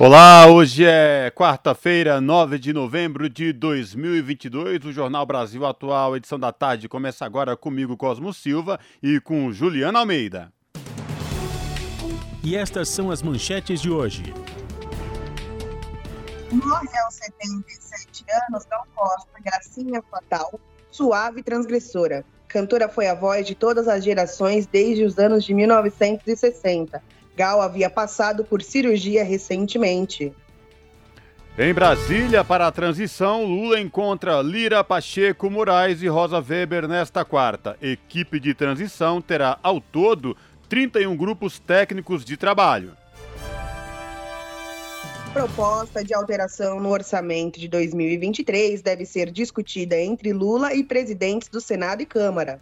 Olá, hoje é quarta-feira, 9 de novembro de 2022. O Jornal Brasil Atual, edição da tarde, começa agora comigo, Cosmo Silva, e com Juliana Almeida. E estas são as manchetes de hoje. Morre aos 77 anos Gal Costa, gracinha fatal, suave transgressora. Cantora foi a voz de todas as gerações desde os anos de 1960. Gal havia passado por cirurgia recentemente. Em Brasília, para a transição, Lula encontra Lira, Pacheco, Moraes e Rosa Weber nesta quarta. Equipe de transição terá, ao todo, 31 grupos técnicos de trabalho proposta de alteração no orçamento de 2023 deve ser discutida entre Lula e presidentes do Senado e Câmara.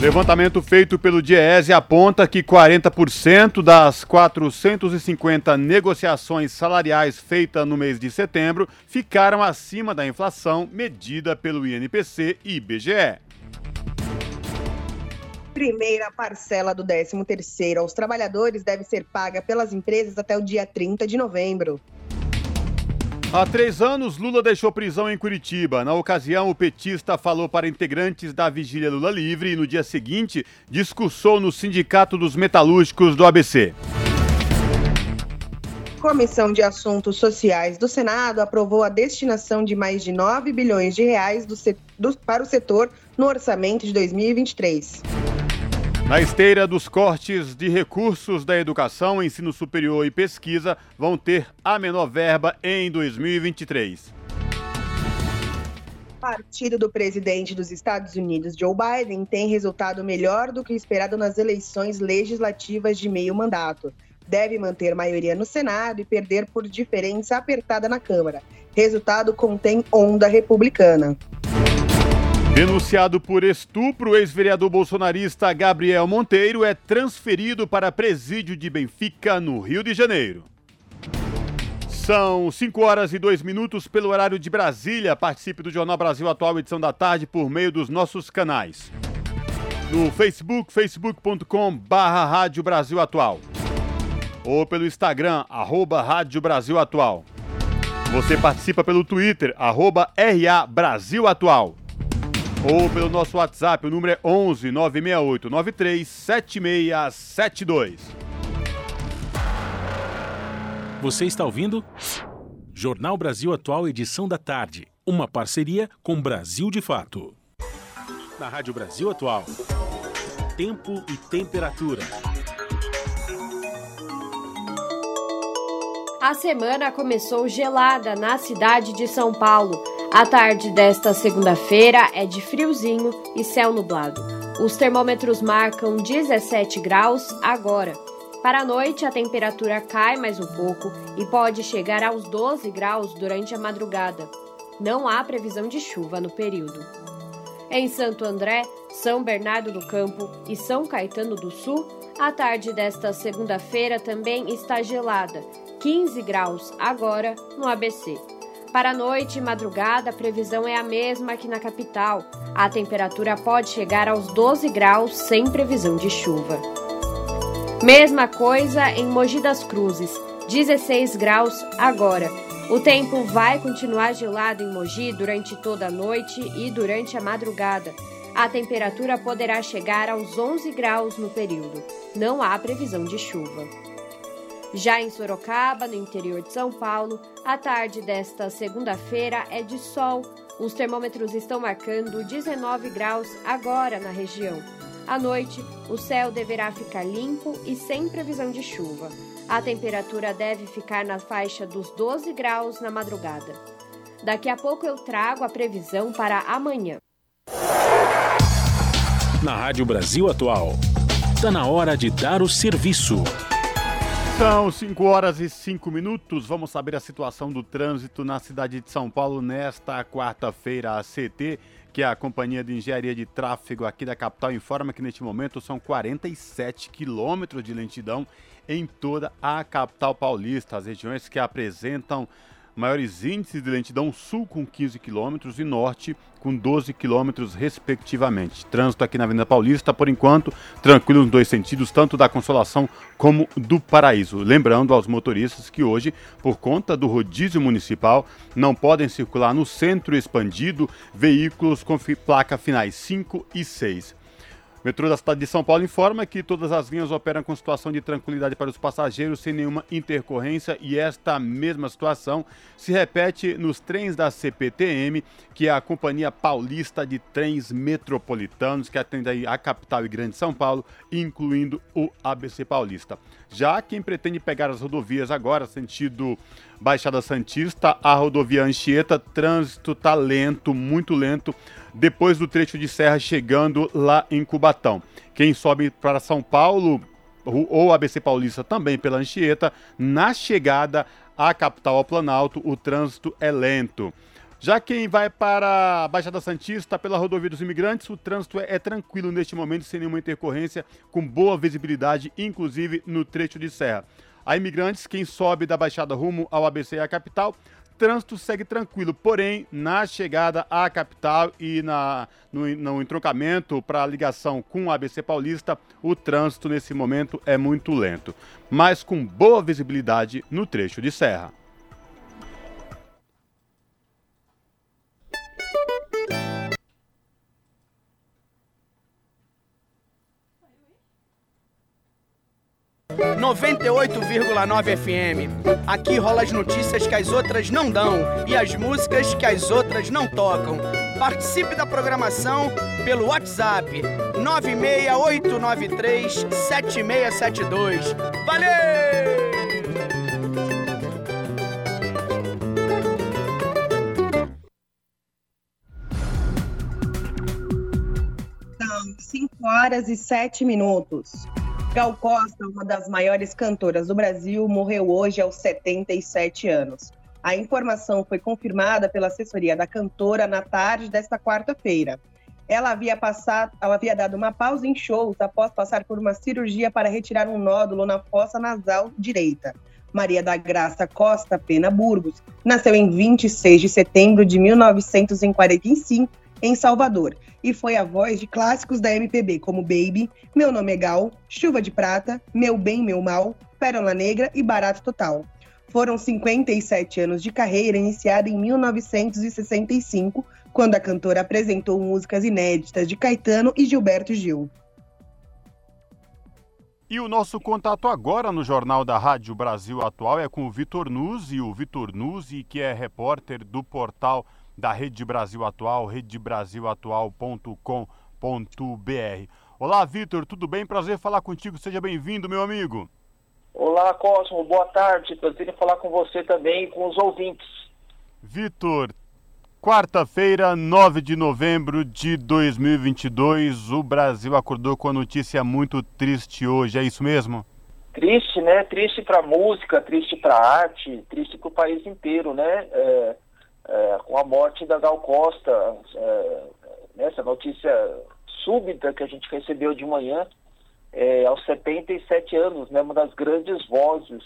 Levantamento feito pelo Diese aponta que 40% das 450 negociações salariais feitas no mês de setembro ficaram acima da inflação medida pelo INPC e IBGE primeira parcela do 13º aos trabalhadores deve ser paga pelas empresas até o dia 30 de novembro. Há três anos, Lula deixou prisão em Curitiba. Na ocasião, o petista falou para integrantes da Vigília Lula Livre e, no dia seguinte, discursou no Sindicato dos Metalúrgicos do ABC. Comissão de Assuntos Sociais do Senado aprovou a destinação de mais de 9 bilhões de reais do, do, para o setor no orçamento de 2023. Na esteira dos cortes de recursos da educação, ensino superior e pesquisa vão ter a menor verba em 2023. Partido do presidente dos Estados Unidos, Joe Biden, tem resultado melhor do que esperado nas eleições legislativas de meio mandato. Deve manter maioria no Senado e perder por diferença apertada na Câmara. Resultado contém onda republicana. Denunciado por estupro, o ex-vereador bolsonarista Gabriel Monteiro é transferido para presídio de Benfica, no Rio de Janeiro. São 5 horas e 2 minutos pelo horário de Brasília. Participe do Jornal Brasil Atual, edição da tarde, por meio dos nossos canais. No Facebook, facebook.com barra Rádio Brasil Atual. Ou pelo Instagram, arroba Rádio Brasil Atual. Você participa pelo Twitter, arroba RA Brasil Atual ou pelo nosso WhatsApp, o número é 11 968 93 7672. Você está ouvindo? Jornal Brasil Atual, edição da tarde. Uma parceria com Brasil de Fato. Na Rádio Brasil Atual. Tempo e temperatura. A semana começou gelada na cidade de São Paulo. A tarde desta segunda-feira é de friozinho e céu nublado. Os termômetros marcam 17 graus agora. Para a noite, a temperatura cai mais um pouco e pode chegar aos 12 graus durante a madrugada. Não há previsão de chuva no período. Em Santo André, São Bernardo do Campo e São Caetano do Sul, a tarde desta segunda-feira também está gelada, 15 graus agora no ABC. Para a noite e madrugada, a previsão é a mesma aqui na capital. A temperatura pode chegar aos 12 graus sem previsão de chuva. Mesma coisa em Mogi das Cruzes, 16 graus agora. O tempo vai continuar gelado em Mogi durante toda a noite e durante a madrugada. A temperatura poderá chegar aos 11 graus no período. Não há previsão de chuva. Já em Sorocaba, no interior de São Paulo, a tarde desta segunda-feira é de sol. Os termômetros estão marcando 19 graus agora na região. À noite, o céu deverá ficar limpo e sem previsão de chuva. A temperatura deve ficar na faixa dos 12 graus na madrugada. Daqui a pouco eu trago a previsão para amanhã. Na Rádio Brasil Atual, está na hora de dar o serviço. São 5 horas e 5 minutos. Vamos saber a situação do trânsito na cidade de São Paulo nesta quarta-feira. A CT, que é a Companhia de Engenharia de Tráfego aqui da capital, informa que neste momento são 47 quilômetros de lentidão em toda a capital paulista. As regiões que apresentam maiores índices de lentidão sul com 15 quilômetros e norte com 12 quilômetros respectivamente. Trânsito aqui na Avenida Paulista, por enquanto, tranquilo nos dois sentidos, tanto da Consolação como do Paraíso. Lembrando aos motoristas que hoje, por conta do rodízio municipal, não podem circular no centro expandido veículos com placa finais 5 e 6. O metrô da cidade de São Paulo informa que todas as linhas operam com situação de tranquilidade para os passageiros, sem nenhuma intercorrência, e esta mesma situação se repete nos trens da CPTM, que é a Companhia Paulista de Trens Metropolitanos, que atende a capital e grande São Paulo, incluindo o ABC Paulista. Já quem pretende pegar as rodovias agora, sentido Baixada Santista, a rodovia Anchieta, trânsito tá lento, muito lento depois do trecho de serra chegando lá em Cubatão. Quem sobe para São Paulo ou ABC Paulista também pela Anchieta, na chegada à capital ao Planalto, o trânsito é lento. Já quem vai para a Baixada Santista pela rodovia dos imigrantes, o trânsito é, é, tranquilo neste momento, sem nenhuma intercorrência, com boa visibilidade, inclusive no trecho de serra. A imigrantes, quem sobe da Baixada rumo ao ABC e à capital, trânsito segue tranquilo, porém, na chegada à capital e na, no, no entroncamento para a ligação com o ABC Paulista, o trânsito nesse momento é muito lento, mas com boa visibilidade no trecho de serra. 98,9 FM. Aqui rola as notícias que as outras não dão e as músicas que as outras não tocam. Participe da programação pelo WhatsApp 96893 7672. Valeu! São 5 horas e 7 minutos. Gal Costa, uma das maiores cantoras do Brasil, morreu hoje aos 77 anos. A informação foi confirmada pela assessoria da cantora na tarde desta quarta-feira. Ela havia passado, ela havia dado uma pausa em shows após passar por uma cirurgia para retirar um nódulo na fossa nasal direita. Maria da Graça Costa Pena Burgos nasceu em 26 de setembro de 1945 em Salvador e foi a voz de clássicos da MPB como Baby, Meu Nome é Gal, Chuva de Prata, Meu Bem, Meu Mal, Pérola Negra e Barato Total. Foram 57 anos de carreira iniciada em 1965, quando a cantora apresentou músicas inéditas de Caetano e Gilberto Gil. E o nosso contato agora no Jornal da Rádio Brasil Atual é com o Vitor Nuzzi, o Vitor Nuzzi, que é repórter do portal da Rede Brasil Atual, redebrasilatual.com.br. Olá, Vitor, tudo bem? Prazer falar contigo, seja bem-vindo, meu amigo. Olá, Cosmo, boa tarde, prazer em falar com você também e com os ouvintes. Vitor, quarta-feira, 9 de novembro de 2022, o Brasil acordou com a notícia muito triste hoje, é isso mesmo? Triste, né? Triste para música, triste para arte, triste para o país inteiro, né? É é, com a morte da Gal Costa, é, essa notícia súbita que a gente recebeu de manhã, é, aos 77 anos, né, uma das grandes vozes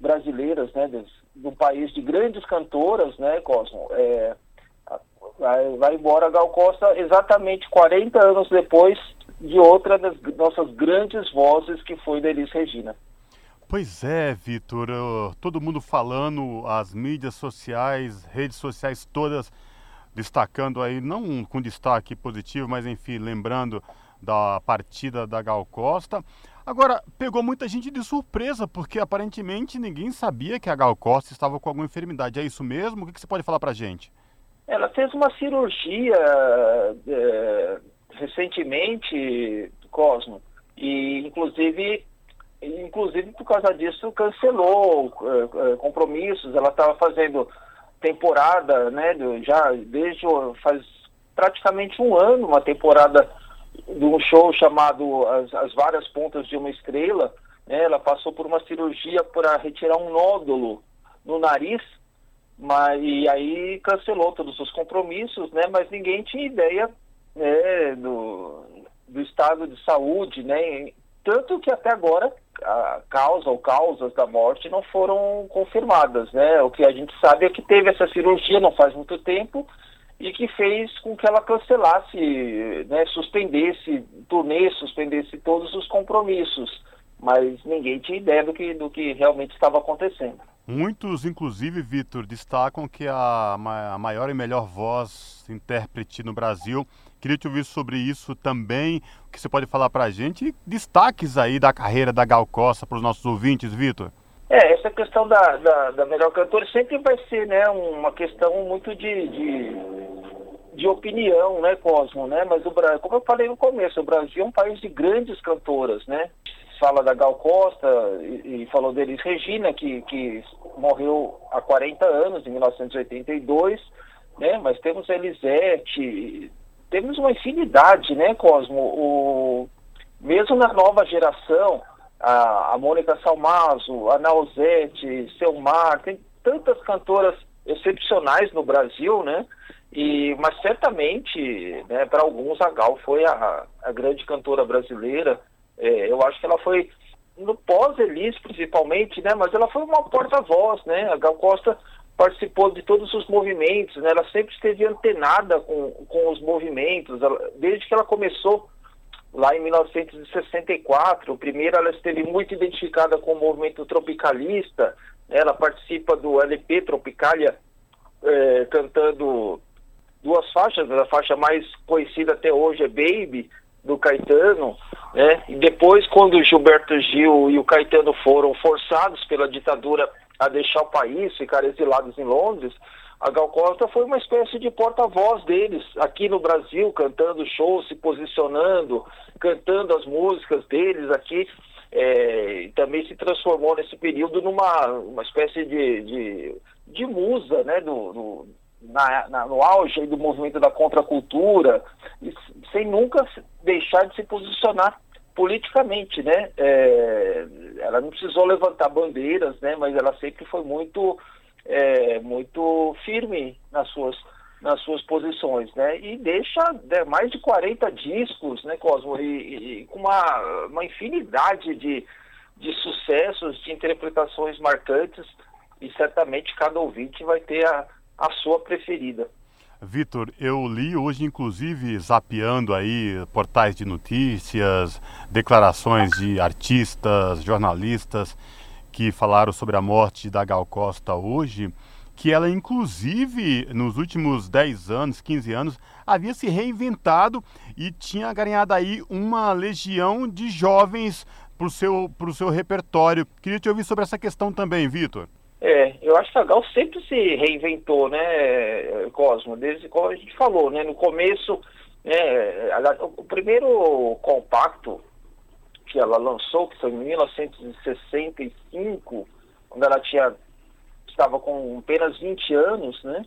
brasileiras, né, do país de grandes cantoras, né, Cosmo, é, vai, vai embora a Gal Costa exatamente 40 anos depois de outra das nossas grandes vozes que foi da Elis Regina. Pois é, Vitor, todo mundo falando, as mídias sociais, redes sociais todas destacando aí, não com destaque positivo, mas enfim, lembrando da partida da Gal Costa. Agora, pegou muita gente de surpresa, porque aparentemente ninguém sabia que a Gal Costa estava com alguma enfermidade. É isso mesmo? O que você pode falar pra gente? Ela fez uma cirurgia é, recentemente, Cosmo, e inclusive, inclusive por causa disso cancelou é, compromissos. Ela estava fazendo temporada, né, já desde faz praticamente um ano, uma temporada de um show chamado As, As Várias Pontas de uma Estrela. Né, ela passou por uma cirurgia para retirar um nódulo no nariz, mas e aí cancelou todos os compromissos, né? Mas ninguém tinha ideia né, do, do estado de saúde, né? Tanto que até agora a causa ou causas da morte não foram confirmadas, né? O que a gente sabe é que teve essa cirurgia não faz muito tempo e que fez com que ela cancelasse, né, suspendesse turnê, suspendesse todos os compromissos, mas ninguém tinha ideia do que, do que realmente estava acontecendo. Muitos, inclusive, Vitor, destacam que a, a maior e melhor voz intérprete no Brasil. Queria te ouvir sobre isso também. O que você pode falar para a gente? Destaques aí da carreira da Gal Costa para os nossos ouvintes, Vitor. É, essa questão da, da, da, melhor cantora sempre vai ser né, uma questão muito de, de, de, opinião, né, Cosmo, né? Mas o Brasil, como eu falei no começo, o Brasil é um país de grandes cantoras, né? fala da Gal Costa e, e falou deles Regina, que, que morreu há 40 anos, em 1982, né? Mas temos Elisete, temos uma infinidade, né, Cosmo? O, mesmo na nova geração, a, a Mônica Salmazo, a Nausete, Selmar, tem tantas cantoras excepcionais no Brasil, né? E, mas certamente, né, para alguns, a Gal foi a, a grande cantora brasileira, é, eu acho que ela foi, no pós-Elis principalmente, né, mas ela foi uma porta-voz, né? A Gal Costa participou de todos os movimentos, né? Ela sempre esteve antenada com, com os movimentos, ela, desde que ela começou lá em 1964. Primeiro, ela esteve muito identificada com o movimento tropicalista. Né? Ela participa do LP Tropicalia, é, cantando duas faixas. A faixa mais conhecida até hoje é Baby, do Caetano, né? E depois, quando Gilberto Gil e o Caetano foram forçados pela ditadura a deixar o país, ficar exilados em Londres, a Gal Costa foi uma espécie de porta-voz deles aqui no Brasil, cantando shows, se posicionando, cantando as músicas deles aqui. É, também se transformou nesse período numa uma espécie de, de, de musa né, do, do na, na, no auge do movimento da contracultura, sem nunca deixar de se posicionar politicamente, né? É, ela não precisou levantar bandeiras, né? Mas ela sempre foi muito, é, muito firme nas suas, nas suas posições, né? E deixa né, mais de 40 discos, né, Cosmo? E, e com uma, uma infinidade de, de sucessos, de interpretações marcantes, e certamente cada ouvinte vai ter a, a sua preferida. Vitor, eu li hoje, inclusive, zapeando aí portais de notícias, declarações de artistas, jornalistas que falaram sobre a morte da Gal Costa hoje, que ela, inclusive, nos últimos 10 anos, 15 anos, havia se reinventado e tinha ganhado aí uma legião de jovens para o seu, seu repertório. Queria te ouvir sobre essa questão também, Vitor. É, eu acho que a Gal sempre se reinventou, né, Cosmo? Desde como a gente falou, né? No começo, né, o primeiro compacto que ela lançou, que foi em 1965, quando ela tinha estava com apenas 20 anos, né?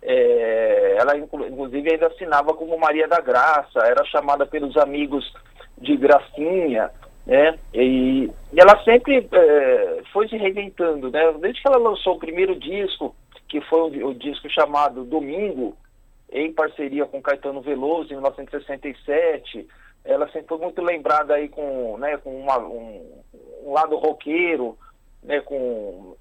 É, ela inclusive ainda assinava como Maria da Graça, era chamada pelos amigos de Gracinha, né? E, e ela sempre é, foi se reinventando, né? Desde que ela lançou o primeiro disco, que foi o, o, disco chamado Domingo, em parceria com Caetano Veloso, em 1967, ela sempre foi muito lembrada aí com, né, com uma, um, um lado roqueiro, né, com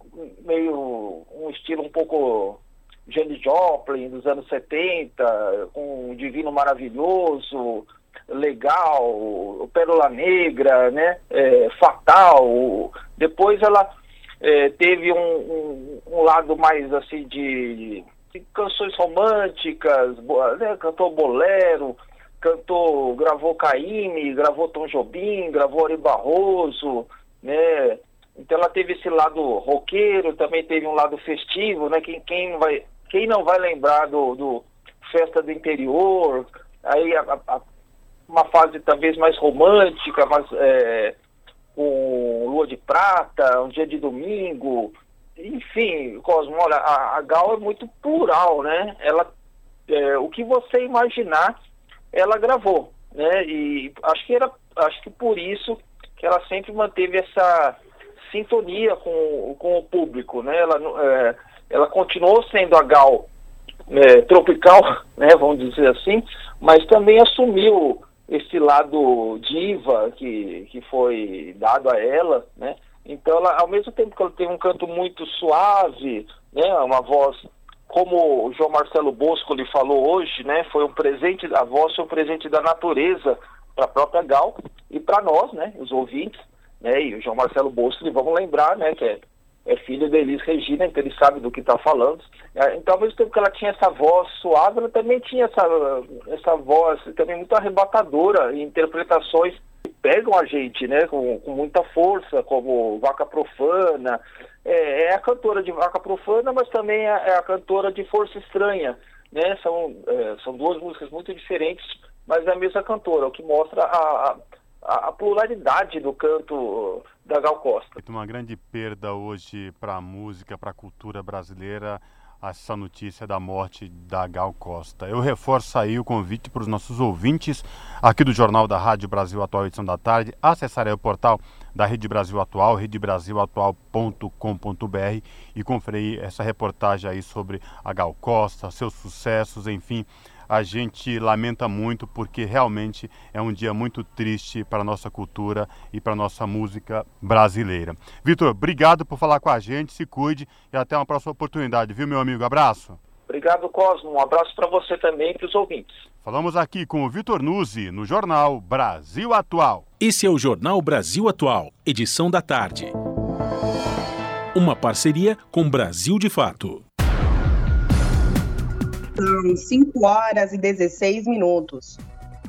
meio um estilo um pouco Janis Joplin dos anos 70, com um Divino Maravilhoso, legal, Pérola Negra, né, é, Fatal. Depois ela é, teve um, um, um, lado mais assim de, de canções românticas, né, cantou bolero, cantou, gravou Caíme, gravou Tom Jobim, gravou Ari Barroso, né? Então ela teve esse lado roqueiro, também teve um lado festivo, né? Quem, quem, vai, quem não vai lembrar do, do Festa do Interior, aí a, a, uma fase talvez mais romântica, mas é, com lua de prata, um dia de domingo, enfim, Cosmo, olha, a, a Gal é muito plural, né? Ela, é, o que você imaginar, ela gravou, né? E acho que era, acho que por isso que ela sempre manteve essa sintonia com, com o público, né? Ela, é, ela continuou sendo a Gal é, tropical, né? Vamos dizer assim, mas também assumiu esse lado diva que, que foi dado a ela, né? Então, ela, ao mesmo tempo que ela tem um canto muito suave, né, uma voz como o João Marcelo Bosco lhe falou hoje, né, foi um presente, a voz foi um presente da natureza para a própria Gal e para nós, né, os ouvintes, né, e o João Marcelo Bosco, vamos lembrar, né, que é, é filho da Elis Regina, então ele sabe do que está falando. É, então, ao mesmo tempo que ela tinha essa voz suave, ela também tinha essa, essa voz também muito arrebatadora em interpretações pegam a gente, né, com, com muita força, como Vaca Profana. É, é, a cantora de Vaca Profana, mas também é, é a cantora de Força Estranha, né? São, é, são duas músicas muito diferentes, mas é a mesma cantora, o que mostra a, a pluralidade do canto da Gal Costa. Uma grande perda hoje para a música, para a cultura brasileira essa notícia da morte da Gal Costa. Eu reforço aí o convite para os nossos ouvintes aqui do Jornal da Rádio Brasil Atual, edição da tarde, acessarem o portal da Rede Brasil Atual, redebrasilatual.com.br e conferir essa reportagem aí sobre a Gal Costa, seus sucessos, enfim, a gente lamenta muito porque realmente é um dia muito triste para a nossa cultura e para a nossa música brasileira. Vitor, obrigado por falar com a gente, se cuide e até uma próxima oportunidade, viu, meu amigo? Abraço. Obrigado, Cosmo. Um abraço para você também e para os ouvintes. Falamos aqui com o Vitor Nuzzi, no Jornal Brasil Atual. Esse é o Jornal Brasil Atual, edição da tarde. Uma parceria com Brasil de Fato. São 5 horas e 16 minutos.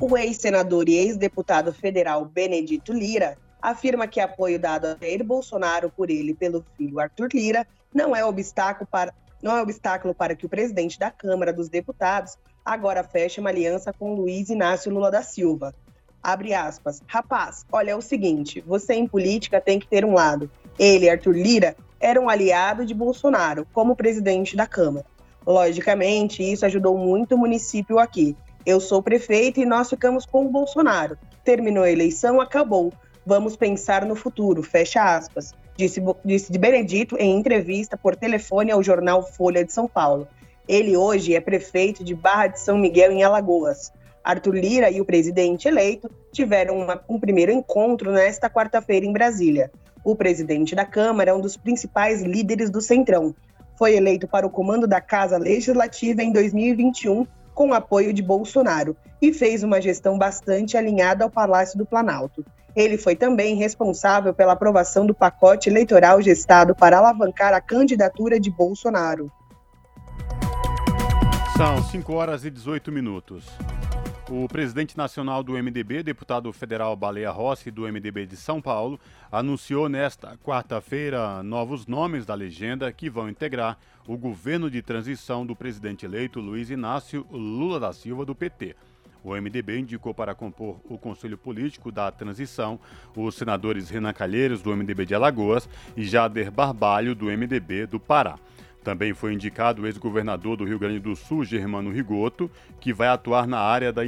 O ex-senador e ex-deputado federal Benedito Lira afirma que apoio dado a Jair Bolsonaro por ele e pelo filho Arthur Lira não é obstáculo para, não é obstáculo para que o presidente da Câmara dos Deputados agora feche uma aliança com Luiz Inácio Lula da Silva. Abre aspas. Rapaz, olha é o seguinte, você em política tem que ter um lado. Ele, Arthur Lira, era um aliado de Bolsonaro como presidente da Câmara. Logicamente, isso ajudou muito o município aqui. Eu sou prefeito e nós ficamos com o Bolsonaro. Terminou a eleição, acabou. Vamos pensar no futuro, fecha aspas. Disse, disse de Benedito em entrevista por telefone ao jornal Folha de São Paulo. Ele hoje é prefeito de Barra de São Miguel, em Alagoas. Arthur Lira e o presidente eleito tiveram uma, um primeiro encontro nesta quarta-feira em Brasília. O presidente da Câmara é um dos principais líderes do Centrão, foi eleito para o comando da Casa Legislativa em 2021 com apoio de Bolsonaro e fez uma gestão bastante alinhada ao Palácio do Planalto. Ele foi também responsável pela aprovação do pacote eleitoral gestado para alavancar a candidatura de Bolsonaro. São 5 horas e 18 minutos. O presidente nacional do MDB, deputado federal Baleia Rossi, do MDB de São Paulo, anunciou nesta quarta-feira novos nomes da legenda que vão integrar o governo de transição do presidente eleito Luiz Inácio Lula da Silva, do PT. O MDB indicou para compor o Conselho Político da Transição os senadores Renan Calheiros, do MDB de Alagoas, e Jader Barbalho, do MDB do Pará. Também foi indicado o ex-governador do Rio Grande do Sul, Germano Rigoto, que vai atuar na área da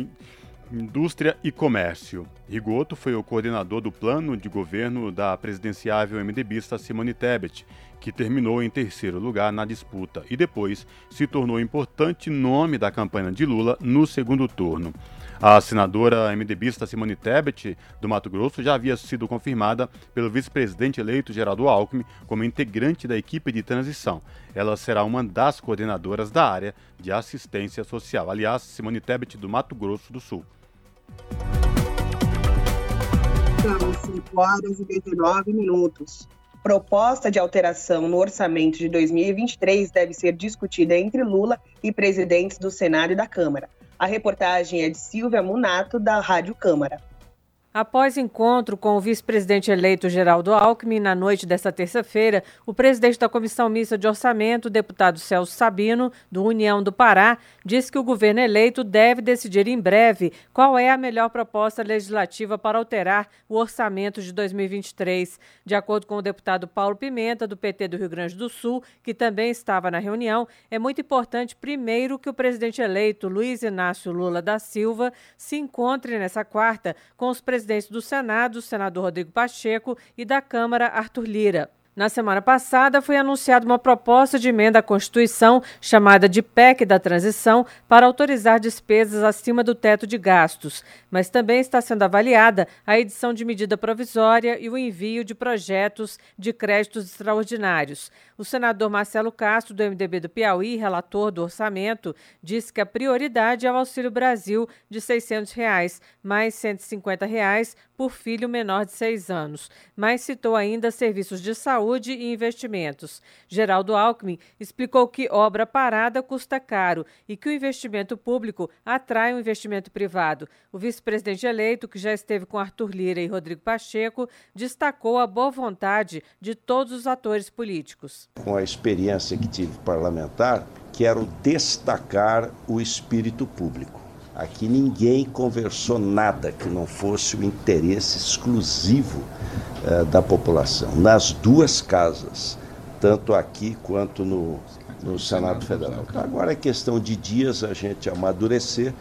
Indústria e Comércio. Rigoto foi o coordenador do plano de governo da presidenciável MDBista Simone Tebet, que terminou em terceiro lugar na disputa e depois se tornou importante nome da campanha de Lula no segundo turno. A senadora MDBista Simone Tebet, do Mato Grosso, já havia sido confirmada pelo vice-presidente eleito Geraldo Alckmin como integrante da equipe de transição. Ela será uma das coordenadoras da área de assistência social. Aliás, Simone Tebet, do Mato Grosso do Sul. São 5 horas e 19 minutos. Proposta de alteração no orçamento de 2023 deve ser discutida entre Lula e presidentes do Senado e da Câmara. A reportagem é de Silvia Munato, da Rádio Câmara. Após encontro com o vice-presidente eleito Geraldo Alckmin na noite desta terça-feira, o presidente da Comissão Mista de Orçamento, deputado Celso Sabino, do União do Pará, disse que o governo eleito deve decidir em breve qual é a melhor proposta legislativa para alterar o orçamento de 2023. De acordo com o deputado Paulo Pimenta, do PT do Rio Grande do Sul, que também estava na reunião, é muito importante, primeiro, que o presidente eleito Luiz Inácio Lula da Silva se encontre nessa quarta com os presidentes do Senado, o senador Rodrigo Pacheco, e da Câmara, Arthur Lira. Na semana passada, foi anunciada uma proposta de emenda à Constituição, chamada de PEC da Transição, para autorizar despesas acima do teto de gastos. Mas também está sendo avaliada a edição de medida provisória e o envio de projetos de créditos extraordinários. O senador Marcelo Castro, do MDB do Piauí, relator do orçamento, disse que a prioridade é o Auxílio Brasil de 600 reais, mais 150 reais por filho menor de seis anos. Mas citou ainda serviços de saúde e investimentos. Geraldo Alckmin explicou que obra parada custa caro e que o investimento público atrai o um investimento privado. O vice-presidente eleito, que já esteve com Arthur Lira e Rodrigo Pacheco, destacou a boa vontade de todos os atores políticos. Com a experiência que tive parlamentar, quero destacar o espírito público Aqui ninguém conversou nada que não fosse o interesse exclusivo uh, da população, nas duas casas, tanto aqui quanto no, no Senado Federal. Agora é questão de dias a gente amadurecer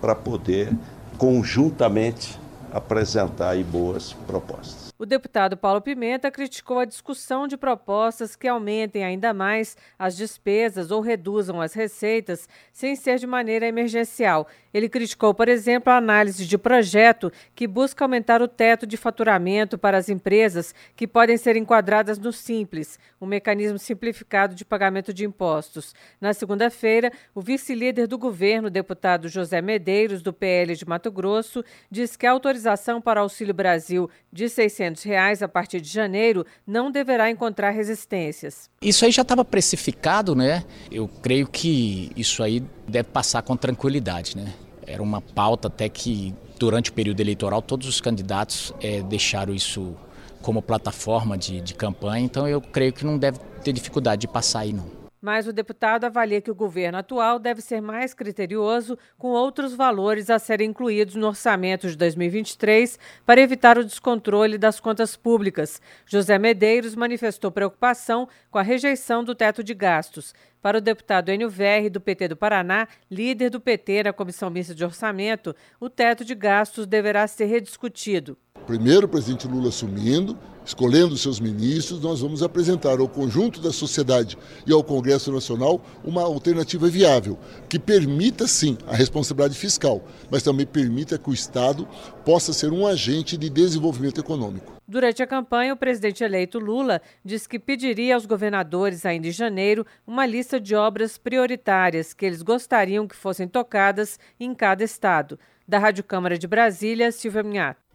para poder conjuntamente apresentar boas propostas. O deputado Paulo Pimenta criticou a discussão de propostas que aumentem ainda mais as despesas ou reduzam as receitas sem ser de maneira emergencial. Ele criticou, por exemplo, a análise de projeto que busca aumentar o teto de faturamento para as empresas que podem ser enquadradas no Simples, um mecanismo simplificado de pagamento de impostos. Na segunda-feira, o vice-líder do governo, deputado José Medeiros, do PL de Mato Grosso, disse que a autorização para Auxílio Brasil de 600 reais a partir de janeiro não deverá encontrar resistências. Isso aí já estava precificado, né? Eu creio que isso aí deve passar com tranquilidade, né? Era uma pauta até que durante o período eleitoral todos os candidatos é, deixaram isso como plataforma de, de campanha, então eu creio que não deve ter dificuldade de passar aí não. Mas o deputado avalia que o governo atual deve ser mais criterioso com outros valores a serem incluídos no orçamento de 2023 para evitar o descontrole das contas públicas. José Medeiros manifestou preocupação com a rejeição do teto de gastos. Para o deputado Enio Verri, do PT do Paraná, líder do PT na Comissão Mista de Orçamento, o teto de gastos deverá ser rediscutido. Primeiro, o presidente Lula assumindo, escolhendo seus ministros, nós vamos apresentar ao conjunto da sociedade e ao Congresso Nacional uma alternativa viável, que permita sim a responsabilidade fiscal, mas também permita que o Estado possa ser um agente de desenvolvimento econômico. Durante a campanha, o presidente eleito Lula disse que pediria aos governadores, ainda em janeiro, uma lista de obras prioritárias que eles gostariam que fossem tocadas em cada estado. Da Rádio Câmara de Brasília, Silvia Minhato.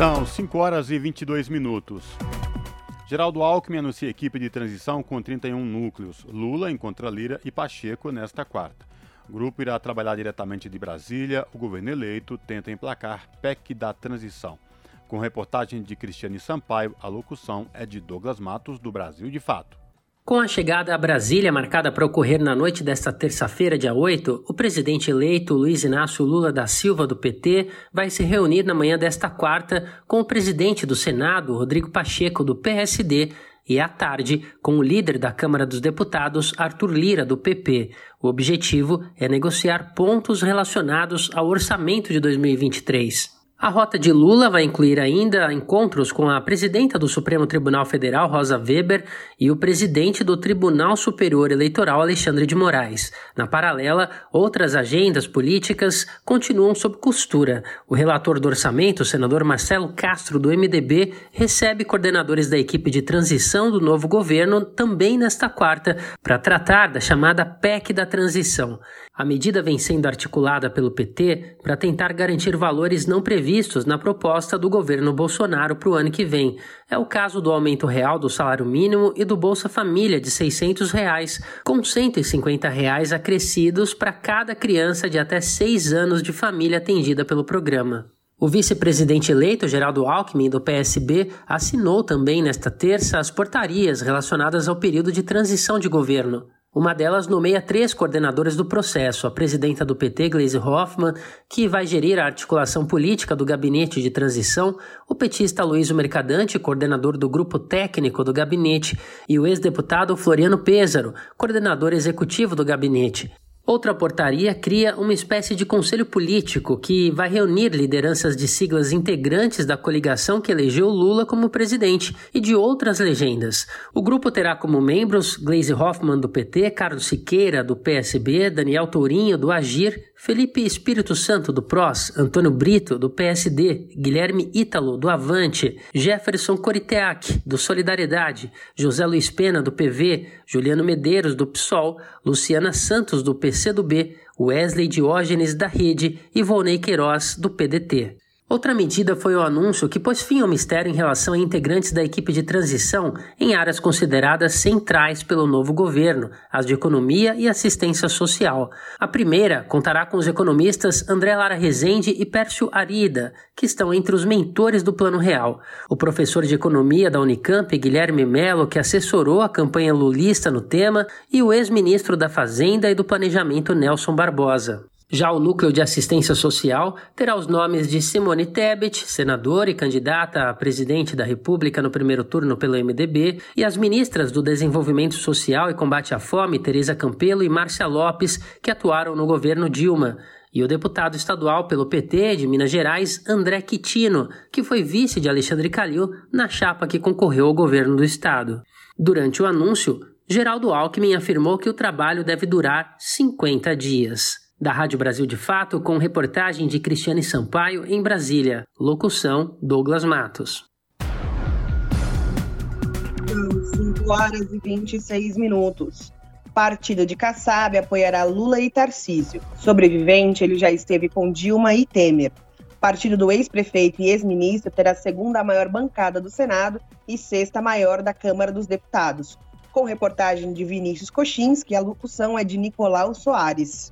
São 5 horas e 22 minutos. Geraldo Alckmin anuncia equipe de transição com 31 núcleos. Lula encontra Lira e Pacheco nesta quarta. O grupo irá trabalhar diretamente de Brasília. O governo eleito tenta emplacar PEC da transição. Com reportagem de Cristiane Sampaio, a locução é de Douglas Matos, do Brasil de Fato. Com a chegada a Brasília marcada para ocorrer na noite desta terça-feira, dia 8, o presidente eleito Luiz Inácio Lula da Silva, do PT, vai se reunir na manhã desta quarta com o presidente do Senado, Rodrigo Pacheco, do PSD, e à tarde com o líder da Câmara dos Deputados, Arthur Lira, do PP. O objetivo é negociar pontos relacionados ao orçamento de 2023. A rota de Lula vai incluir ainda encontros com a presidenta do Supremo Tribunal Federal, Rosa Weber, e o presidente do Tribunal Superior Eleitoral, Alexandre de Moraes. Na paralela, outras agendas políticas continuam sob costura. O relator do orçamento, o senador Marcelo Castro, do MDB, recebe coordenadores da equipe de transição do novo governo também nesta quarta para tratar da chamada PEC da transição. A medida vem sendo articulada pelo PT para tentar garantir valores não previstos na proposta do governo Bolsonaro para o ano que vem. É o caso do aumento real do salário mínimo e do Bolsa Família de 600 reais, com 150 reais acrescidos para cada criança de até 6 anos de família atendida pelo programa. O vice-presidente eleito, Geraldo Alckmin, do PSB, assinou também nesta terça as portarias relacionadas ao período de transição de governo. Uma delas nomeia três coordenadores do processo: a presidenta do PT, Gleisi Hoffmann, que vai gerir a articulação política do gabinete de transição, o petista Luiz Mercadante, coordenador do grupo técnico do gabinete, e o ex-deputado Floriano Pêsaro, coordenador executivo do gabinete. Outra portaria cria uma espécie de conselho político que vai reunir lideranças de siglas integrantes da coligação que elegeu Lula como presidente e de outras legendas. O grupo terá como membros Gleisi Hoffmann do PT, Carlos Siqueira do PSB, Daniel Tourinho do Agir, Felipe Espírito Santo do PROS, Antônio Brito do PSD, Guilherme Ítalo do Avante, Jefferson Coriteac do Solidariedade, José Luiz Pena do PV, Juliano Medeiros do PSOL, Luciana Santos do PCdoB, Wesley Diógenes da Rede e Volney Queiroz do PDT. Outra medida foi o anúncio que pôs fim ao mistério em relação a integrantes da equipe de transição em áreas consideradas centrais pelo novo governo, as de economia e assistência social. A primeira contará com os economistas André Lara Rezende e Pércio Arida, que estão entre os mentores do Plano Real. O professor de economia da Unicamp, Guilherme Melo, que assessorou a campanha lulista no tema, e o ex-ministro da Fazenda e do Planejamento Nelson Barbosa. Já o Núcleo de Assistência Social terá os nomes de Simone Tebet, senadora e candidata a presidente da República no primeiro turno pelo MDB, e as ministras do Desenvolvimento Social e Combate à Fome, Tereza Campelo e Márcia Lopes, que atuaram no governo Dilma, e o deputado estadual pelo PT de Minas Gerais, André Quitino, que foi vice de Alexandre Calil na chapa que concorreu ao governo do estado. Durante o anúncio, Geraldo Alckmin afirmou que o trabalho deve durar 50 dias. Da Rádio Brasil de Fato, com reportagem de Cristiane Sampaio em Brasília. Locução: Douglas Matos. São 5 horas e 26 minutos. Partido de Kassab apoiará Lula e Tarcísio. Sobrevivente, ele já esteve com Dilma e Temer. Partido do ex-prefeito e ex-ministro terá a segunda maior bancada do Senado e sexta maior da Câmara dos Deputados. Com reportagem de Vinícius Cochins, a locução é de Nicolau Soares.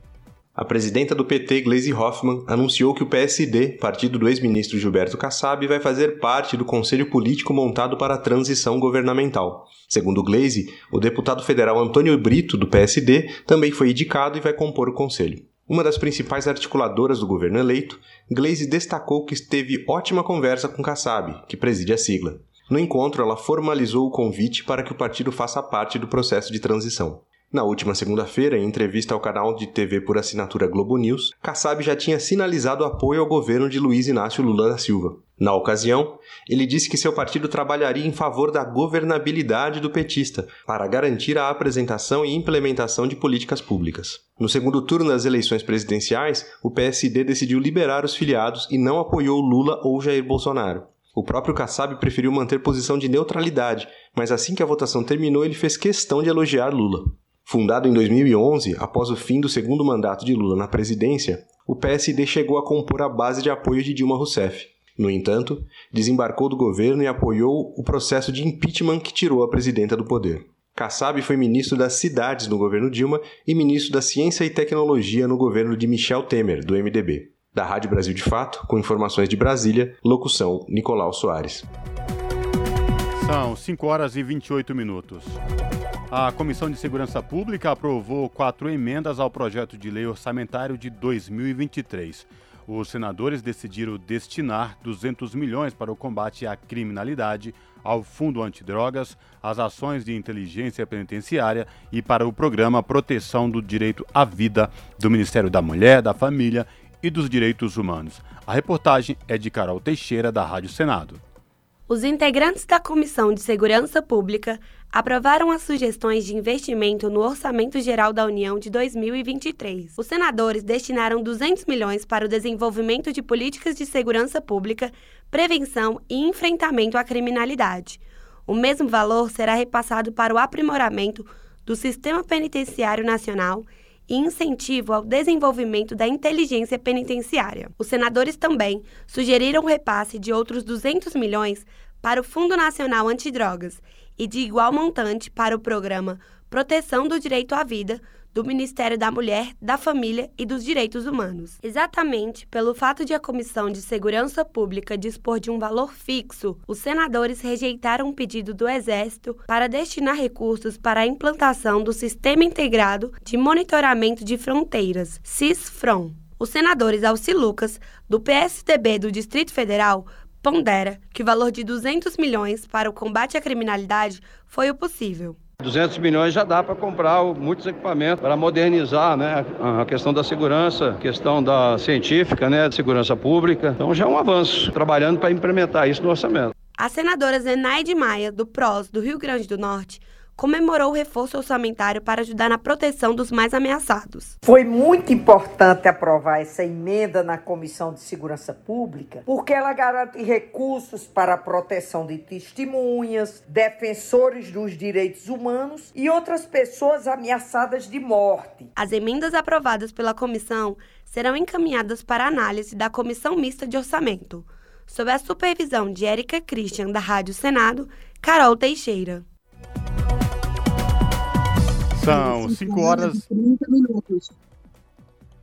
A presidenta do PT, Gleisi Hoffmann, anunciou que o PSD, partido do ex-ministro Gilberto Kassab, vai fazer parte do conselho político montado para a transição governamental. Segundo Gleisi, o deputado federal Antônio Brito, do PSD, também foi indicado e vai compor o conselho. Uma das principais articuladoras do governo eleito, Gleisi destacou que teve ótima conversa com Kassab, que preside a sigla. No encontro, ela formalizou o convite para que o partido faça parte do processo de transição. Na última segunda-feira, em entrevista ao canal de TV por assinatura Globo News, Kassab já tinha sinalizado apoio ao governo de Luiz Inácio Lula da Silva. Na ocasião, ele disse que seu partido trabalharia em favor da governabilidade do petista para garantir a apresentação e implementação de políticas públicas. No segundo turno das eleições presidenciais, o PSD decidiu liberar os filiados e não apoiou Lula ou Jair Bolsonaro. O próprio Kassab preferiu manter posição de neutralidade, mas assim que a votação terminou, ele fez questão de elogiar Lula. Fundado em 2011, após o fim do segundo mandato de Lula na presidência, o PSD chegou a compor a base de apoio de Dilma Rousseff. No entanto, desembarcou do governo e apoiou o processo de impeachment que tirou a presidenta do poder. Kassab foi ministro das Cidades no governo Dilma e ministro da Ciência e Tecnologia no governo de Michel Temer, do MDB. Da Rádio Brasil de Fato, com informações de Brasília, locução Nicolau Soares. São 5 horas e 28 minutos. A Comissão de Segurança Pública aprovou quatro emendas ao projeto de lei orçamentário de 2023. Os senadores decidiram destinar 200 milhões para o combate à criminalidade, ao Fundo Antidrogas, às ações de inteligência penitenciária e para o programa Proteção do Direito à Vida do Ministério da Mulher, da Família e dos Direitos Humanos. A reportagem é de Carol Teixeira, da Rádio Senado. Os integrantes da Comissão de Segurança Pública aprovaram as sugestões de investimento no Orçamento Geral da União de 2023. Os senadores destinaram 200 milhões para o desenvolvimento de políticas de segurança pública, prevenção e enfrentamento à criminalidade. O mesmo valor será repassado para o aprimoramento do Sistema Penitenciário Nacional e incentivo ao desenvolvimento da inteligência penitenciária. Os senadores também sugeriram repasse de outros 200 milhões para o Fundo Nacional Antidrogas e de igual montante para o programa Proteção do Direito à Vida do Ministério da Mulher, da Família e dos Direitos Humanos. Exatamente pelo fato de a Comissão de Segurança Pública dispor de um valor fixo, os senadores rejeitaram um pedido do Exército para destinar recursos para a implantação do Sistema Integrado de Monitoramento de Fronteiras, SISFRON. Os senadores Alci Lucas, do PSDB do Distrito Federal, pondera que o valor de 200 milhões para o combate à criminalidade foi o possível. 200 milhões já dá para comprar muitos equipamentos para modernizar né, a questão da segurança, questão da científica, né, de segurança pública. Então já é um avanço, trabalhando para implementar isso no orçamento. A senadora Zenaide Maia, do PROS do Rio Grande do Norte, comemorou o reforço orçamentário para ajudar na proteção dos mais ameaçados. Foi muito importante aprovar essa emenda na Comissão de Segurança Pública, porque ela garante recursos para a proteção de testemunhas, defensores dos direitos humanos e outras pessoas ameaçadas de morte. As emendas aprovadas pela comissão serão encaminhadas para análise da Comissão Mista de Orçamento, sob a supervisão de Érica Christian, da Rádio Senado, Carol Teixeira. São 5 horas. 30 minutos.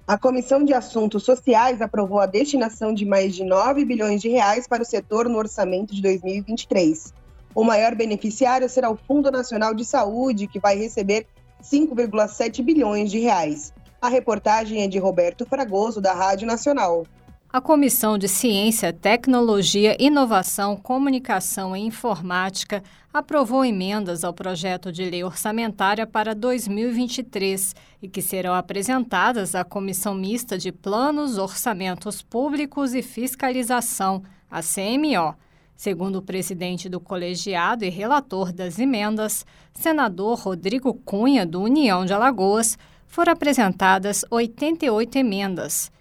A Comissão de Assuntos Sociais aprovou a destinação de mais de 9 bilhões de reais para o setor no orçamento de 2023. O maior beneficiário será o Fundo Nacional de Saúde, que vai receber 5,7 bilhões de reais. A reportagem é de Roberto Fragoso, da Rádio Nacional. A Comissão de Ciência, Tecnologia, Inovação, Comunicação e Informática aprovou emendas ao projeto de lei orçamentária para 2023 e que serão apresentadas à Comissão Mista de Planos, Orçamentos Públicos e Fiscalização, a CMO. Segundo o presidente do colegiado e relator das emendas, senador Rodrigo Cunha, do União de Alagoas, foram apresentadas 88 emendas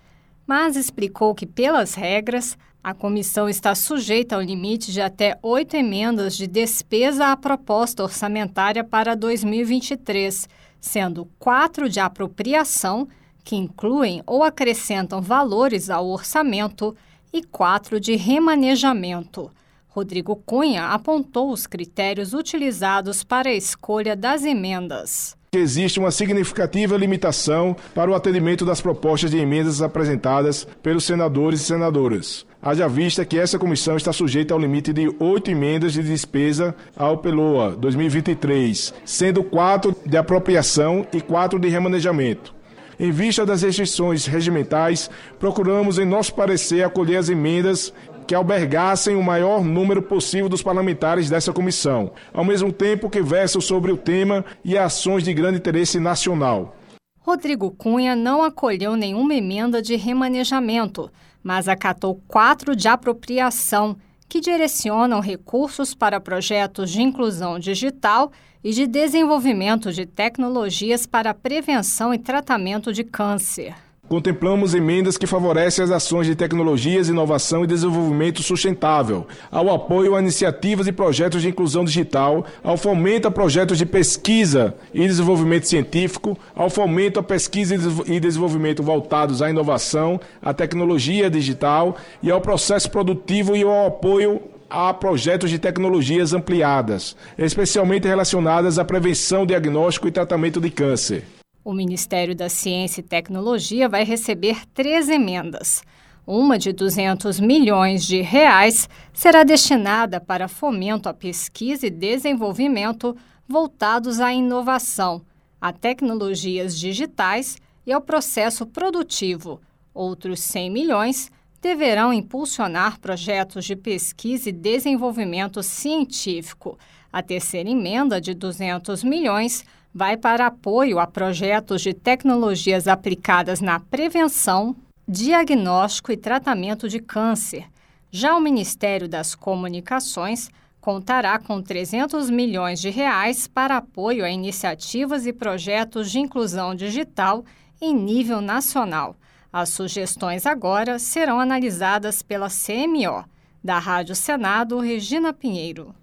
mas explicou que, pelas regras, a comissão está sujeita ao limite de até oito emendas de despesa à proposta orçamentária para 2023, sendo quatro de apropriação, que incluem ou acrescentam valores ao orçamento, e quatro de remanejamento. Rodrigo Cunha apontou os critérios utilizados para a escolha das emendas que existe uma significativa limitação para o atendimento das propostas de emendas apresentadas pelos senadores e senadoras. Haja vista que essa comissão está sujeita ao limite de oito emendas de despesa ao PELOA 2023, sendo quatro de apropriação e quatro de remanejamento. Em vista das restrições regimentais, procuramos, em nosso parecer, acolher as emendas que albergassem o maior número possível dos parlamentares dessa comissão, ao mesmo tempo que versam sobre o tema e ações de grande interesse nacional. Rodrigo Cunha não acolheu nenhuma emenda de remanejamento, mas acatou quatro de apropriação, que direcionam recursos para projetos de inclusão digital e de desenvolvimento de tecnologias para prevenção e tratamento de câncer. Contemplamos emendas que favorecem as ações de tecnologias, inovação e desenvolvimento sustentável, ao apoio a iniciativas e projetos de inclusão digital, ao fomento a projetos de pesquisa e desenvolvimento científico, ao fomento a pesquisa e desenvolvimento voltados à inovação, à tecnologia digital e ao processo produtivo e ao apoio a projetos de tecnologias ampliadas, especialmente relacionadas à prevenção, diagnóstico e tratamento de câncer. O Ministério da Ciência e Tecnologia vai receber três emendas. Uma de 200 milhões de reais será destinada para fomento à pesquisa e desenvolvimento voltados à inovação, a tecnologias digitais e ao processo produtivo. Outros 100 milhões deverão impulsionar projetos de pesquisa e desenvolvimento científico. A terceira emenda, de 200 milhões, vai para apoio a projetos de tecnologias aplicadas na prevenção, diagnóstico e tratamento de câncer. Já o Ministério das Comunicações contará com 300 milhões de reais para apoio a iniciativas e projetos de inclusão digital em nível nacional. As sugestões agora serão analisadas pela CMO. Da Rádio Senado, Regina Pinheiro.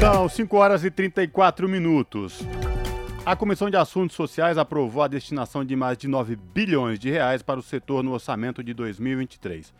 São 5 horas e 34 minutos. A Comissão de Assuntos Sociais aprovou a destinação de mais de 9 bilhões de reais para o setor no orçamento de 2023.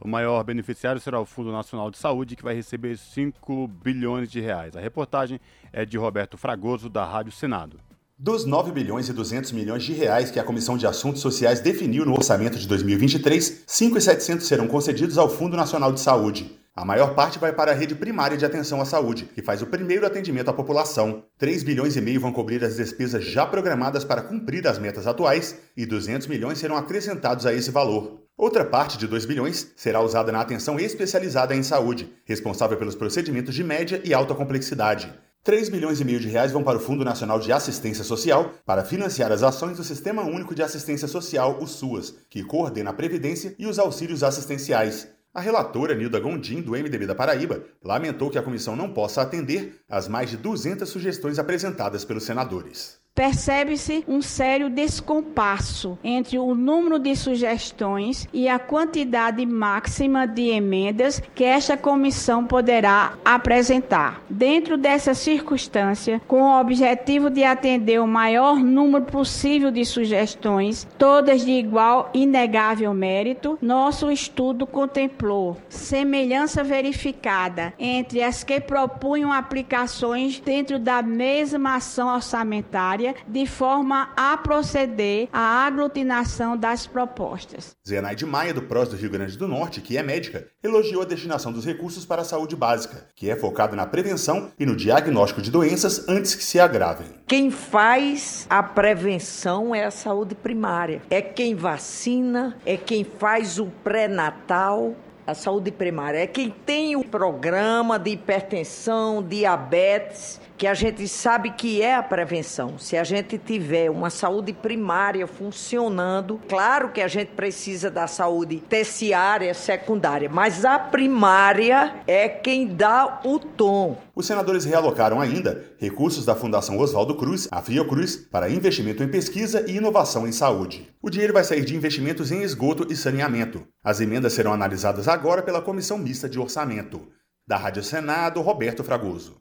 O maior beneficiário será o Fundo Nacional de Saúde, que vai receber 5 bilhões de reais. A reportagem é de Roberto Fragoso, da Rádio Senado. Dos 9 bilhões e 200 milhões de reais que a Comissão de Assuntos Sociais definiu no orçamento de 2023, 5,700 serão concedidos ao Fundo Nacional de Saúde. A maior parte vai para a rede primária de atenção à saúde, que faz o primeiro atendimento à população. 3 bilhões e meio vão cobrir as despesas já programadas para cumprir as metas atuais e 200 milhões serão acrescentados a esse valor. Outra parte de 2 bilhões será usada na atenção especializada em saúde, responsável pelos procedimentos de média e alta complexidade. 3 bilhões e meio de reais vão para o Fundo Nacional de Assistência Social para financiar as ações do Sistema Único de Assistência Social, o SUAS, que coordena a previdência e os auxílios assistenciais. A relatora Nilda Gondim, do MDB da Paraíba, lamentou que a comissão não possa atender às mais de 200 sugestões apresentadas pelos senadores percebe-se um sério descompasso entre o número de sugestões e a quantidade máxima de emendas que esta comissão poderá apresentar. Dentro dessa circunstância, com o objetivo de atender o maior número possível de sugestões, todas de igual inegável mérito, nosso estudo contemplou semelhança verificada entre as que propunham aplicações dentro da mesma ação orçamentária de forma a proceder à aglutinação das propostas. Zenaide Maia, do PROS do Rio Grande do Norte, que é médica, elogiou a destinação dos recursos para a saúde básica, que é focada na prevenção e no diagnóstico de doenças antes que se agravem. Quem faz a prevenção é a saúde primária. É quem vacina, é quem faz o pré-natal, a saúde primária. É quem tem o programa de hipertensão, diabetes que a gente sabe que é a prevenção. Se a gente tiver uma saúde primária funcionando, claro que a gente precisa da saúde terciária, secundária, mas a primária é quem dá o tom. Os senadores realocaram ainda recursos da Fundação Oswaldo Cruz, a Fiocruz, para investimento em pesquisa e inovação em saúde. O dinheiro vai sair de investimentos em esgoto e saneamento. As emendas serão analisadas agora pela Comissão Mista de Orçamento. Da Rádio Senado, Roberto Fragoso.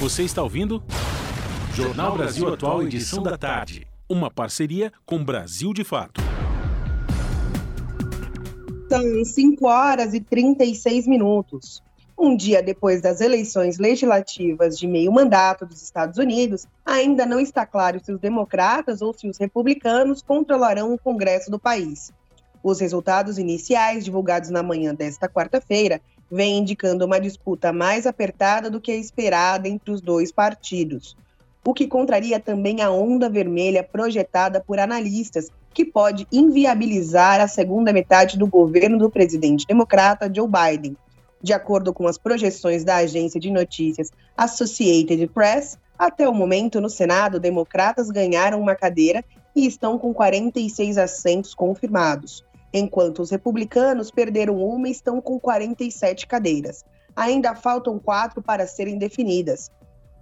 Você está ouvindo? Jornal Brasil Atual, edição da tarde. Uma parceria com Brasil de Fato. São 5 horas e 36 minutos. Um dia depois das eleições legislativas de meio mandato dos Estados Unidos, ainda não está claro se os democratas ou se os republicanos controlarão o Congresso do país. Os resultados iniciais, divulgados na manhã desta quarta-feira, vem indicando uma disputa mais apertada do que a esperada entre os dois partidos, o que contraria também a onda vermelha projetada por analistas, que pode inviabilizar a segunda metade do governo do presidente democrata Joe Biden. De acordo com as projeções da agência de notícias Associated Press, até o momento no Senado, democratas ganharam uma cadeira e estão com 46 assentos confirmados enquanto os republicanos perderam uma e estão com 47 cadeiras. Ainda faltam quatro para serem definidas.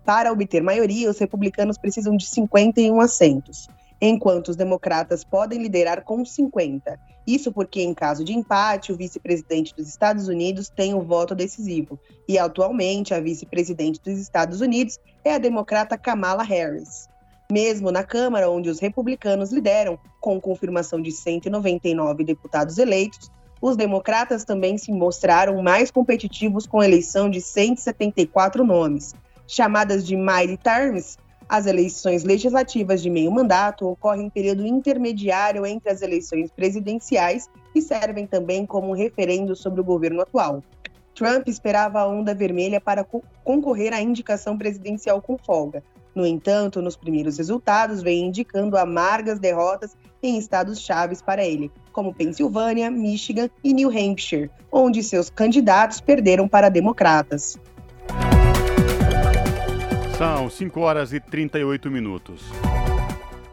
Para obter maioria, os republicanos precisam de 51 assentos, enquanto os democratas podem liderar com 50. Isso porque, em caso de empate, o vice-presidente dos Estados Unidos tem o voto decisivo. E, atualmente, a vice-presidente dos Estados Unidos é a democrata Kamala Harris. Mesmo na Câmara, onde os republicanos lideram, com confirmação de 199 deputados eleitos, os democratas também se mostraram mais competitivos com a eleição de 174 nomes. Chamadas de Mighty Terms, as eleições legislativas de meio mandato ocorrem em período intermediário entre as eleições presidenciais e servem também como um referendo sobre o governo atual. Trump esperava a onda vermelha para co concorrer à indicação presidencial com folga, no entanto, nos primeiros resultados, vem indicando amargas derrotas em estados chaves para ele, como Pensilvânia, Michigan e New Hampshire, onde seus candidatos perderam para democratas. São 5 horas e 38 minutos.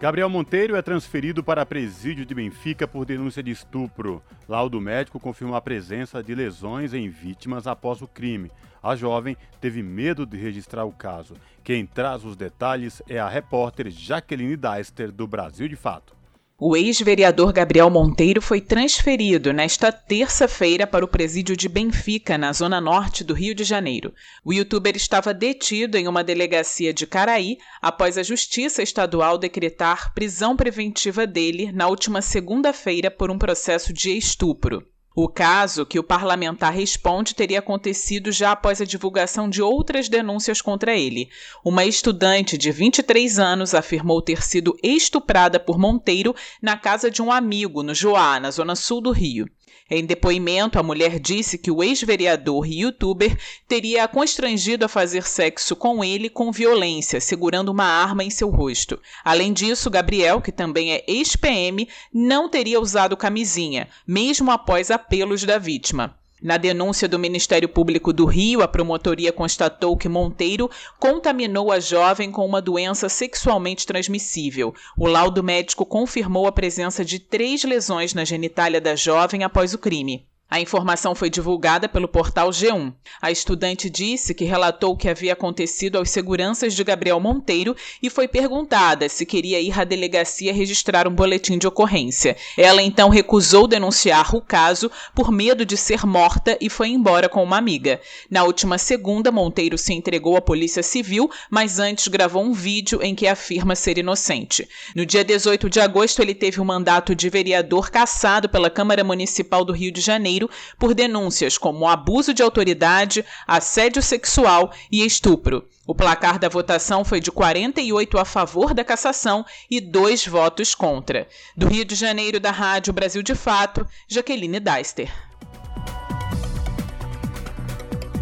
Gabriel Monteiro é transferido para presídio de Benfica por denúncia de estupro. Laudo médico confirma a presença de lesões em vítimas após o crime. A jovem teve medo de registrar o caso. Quem traz os detalhes é a repórter Jaqueline Deister, do Brasil de Fato. O ex-vereador Gabriel Monteiro foi transferido nesta terça-feira para o presídio de Benfica, na zona norte do Rio de Janeiro. O youtuber estava detido em uma delegacia de Caraí após a Justiça Estadual decretar prisão preventiva dele na última segunda-feira por um processo de estupro. O caso que o parlamentar responde teria acontecido já após a divulgação de outras denúncias contra ele. Uma estudante de 23 anos afirmou ter sido estuprada por Monteiro na casa de um amigo no Joá, na zona sul do Rio. Em depoimento, a mulher disse que o ex-vereador e youtuber teria a constrangido a fazer sexo com ele com violência, segurando uma arma em seu rosto. Além disso, Gabriel, que também é ex-PM, não teria usado camisinha, mesmo após apelos da vítima. Na denúncia do Ministério Público do Rio, a promotoria constatou que Monteiro contaminou a jovem com uma doença sexualmente transmissível. O laudo médico confirmou a presença de três lesões na genitália da jovem após o crime. A informação foi divulgada pelo portal G1. A estudante disse que relatou o que havia acontecido aos seguranças de Gabriel Monteiro e foi perguntada se queria ir à delegacia registrar um boletim de ocorrência. Ela então recusou denunciar o caso por medo de ser morta e foi embora com uma amiga. Na última segunda, Monteiro se entregou à Polícia Civil, mas antes gravou um vídeo em que afirma ser inocente. No dia 18 de agosto, ele teve um mandato de vereador cassado pela Câmara Municipal do Rio de Janeiro Janeiro por denúncias como abuso de autoridade, assédio sexual e estupro. O placar da votação foi de 48 a favor da cassação e dois votos contra. Do Rio de Janeiro, da Rádio Brasil de Fato, Jaqueline Deister.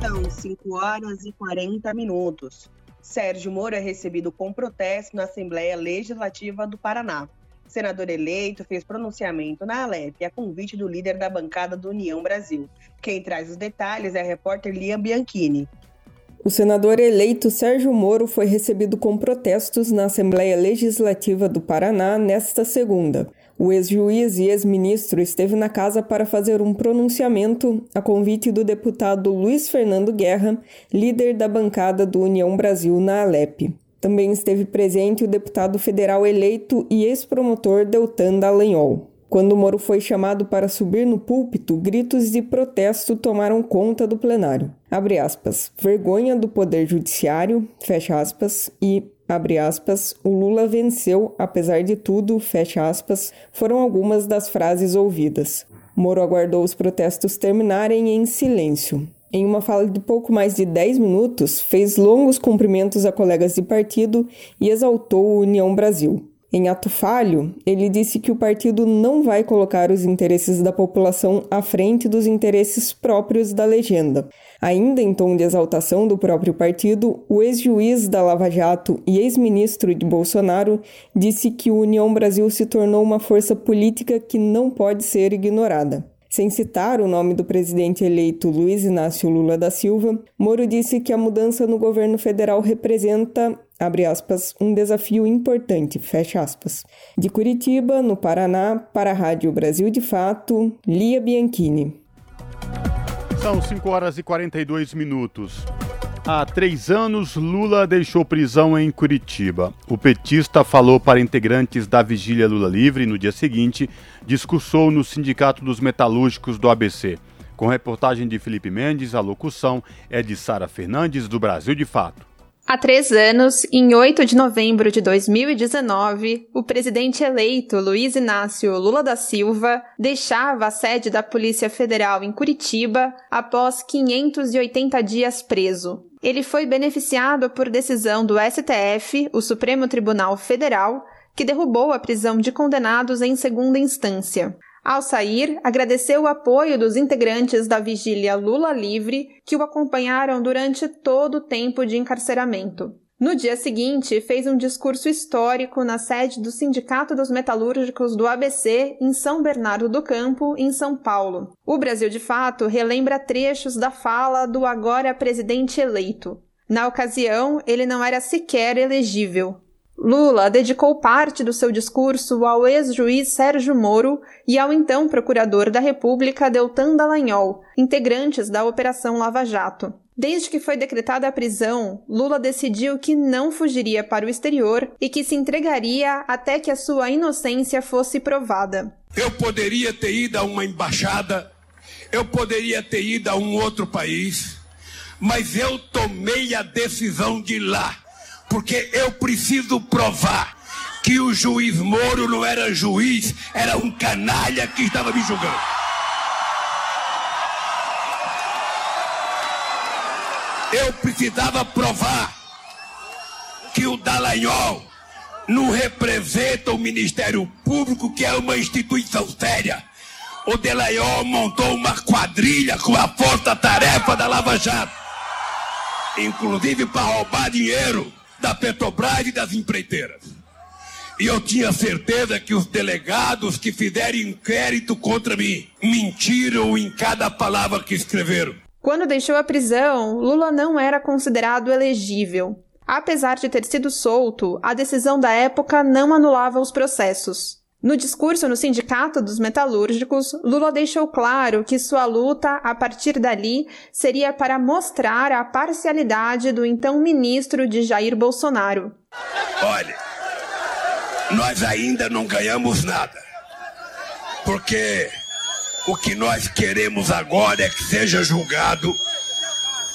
São 5 horas e 40 minutos. Sérgio Moro é recebido com protesto na Assembleia Legislativa do Paraná senador eleito fez pronunciamento na Alep a convite do líder da bancada do União Brasil. Quem traz os detalhes é a repórter Liam Bianchini. O senador eleito Sérgio Moro foi recebido com protestos na Assembleia Legislativa do Paraná nesta segunda. O ex-juiz e ex-ministro esteve na casa para fazer um pronunciamento a convite do deputado Luiz Fernando Guerra, líder da bancada do União Brasil na Alep. Também esteve presente o deputado federal eleito e ex-promotor Deltan Dallagnol. Quando Moro foi chamado para subir no púlpito, gritos de protesto tomaram conta do plenário. Abre aspas, vergonha do poder judiciário, fecha aspas, e abre aspas, o Lula venceu, apesar de tudo, fecha aspas, foram algumas das frases ouvidas. Moro aguardou os protestos terminarem em silêncio em uma fala de pouco mais de 10 minutos, fez longos cumprimentos a colegas de partido e exaltou o União Brasil. Em ato falho, ele disse que o partido não vai colocar os interesses da população à frente dos interesses próprios da legenda. Ainda em tom de exaltação do próprio partido, o ex-juiz da Lava Jato e ex-ministro de Bolsonaro disse que o União Brasil se tornou uma força política que não pode ser ignorada. Sem citar o nome do presidente eleito Luiz Inácio Lula da Silva, Moro disse que a mudança no governo federal representa abre aspas, um desafio importante, fecha aspas. De Curitiba, no Paraná, para a Rádio Brasil de Fato, Lia Bianchini. São 5 horas e 42 minutos. Há três anos, Lula deixou prisão em Curitiba. O petista falou para integrantes da Vigília Lula Livre no dia seguinte, discursou no Sindicato dos Metalúrgicos do ABC. Com reportagem de Felipe Mendes, a locução é de Sara Fernandes, do Brasil de Fato. Há três anos, em 8 de novembro de 2019, o presidente eleito Luiz Inácio Lula da Silva deixava a sede da Polícia Federal em Curitiba após 580 dias preso. Ele foi beneficiado por decisão do STF, o Supremo Tribunal Federal, que derrubou a prisão de condenados em segunda instância. Ao sair, agradeceu o apoio dos integrantes da vigília Lula Livre que o acompanharam durante todo o tempo de encarceramento. No dia seguinte, fez um discurso histórico na sede do Sindicato dos Metalúrgicos do ABC, em São Bernardo do Campo, em São Paulo. O Brasil de Fato relembra trechos da fala do agora presidente eleito. Na ocasião, ele não era sequer elegível. Lula dedicou parte do seu discurso ao ex-juiz Sérgio Moro e ao então procurador da República Deltan Dallagnol, integrantes da Operação Lava Jato. Desde que foi decretada a prisão, Lula decidiu que não fugiria para o exterior e que se entregaria até que a sua inocência fosse provada. Eu poderia ter ido a uma embaixada, eu poderia ter ido a um outro país, mas eu tomei a decisão de ir lá, porque eu preciso provar que o juiz Moro não era juiz, era um canalha que estava me julgando. eu precisava provar que o Dallagnol não representa o Ministério Público, que é uma instituição séria. O Dallagnol montou uma quadrilha com a força-tarefa da Lava Jato, inclusive para roubar dinheiro da Petrobras e das empreiteiras. E eu tinha certeza que os delegados que fizeram inquérito contra mim mentiram em cada palavra que escreveram. Quando deixou a prisão, Lula não era considerado elegível. Apesar de ter sido solto, a decisão da época não anulava os processos. No discurso no Sindicato dos Metalúrgicos, Lula deixou claro que sua luta, a partir dali, seria para mostrar a parcialidade do então ministro de Jair Bolsonaro. Olha, nós ainda não ganhamos nada. Porque o que nós queremos agora é que seja julgado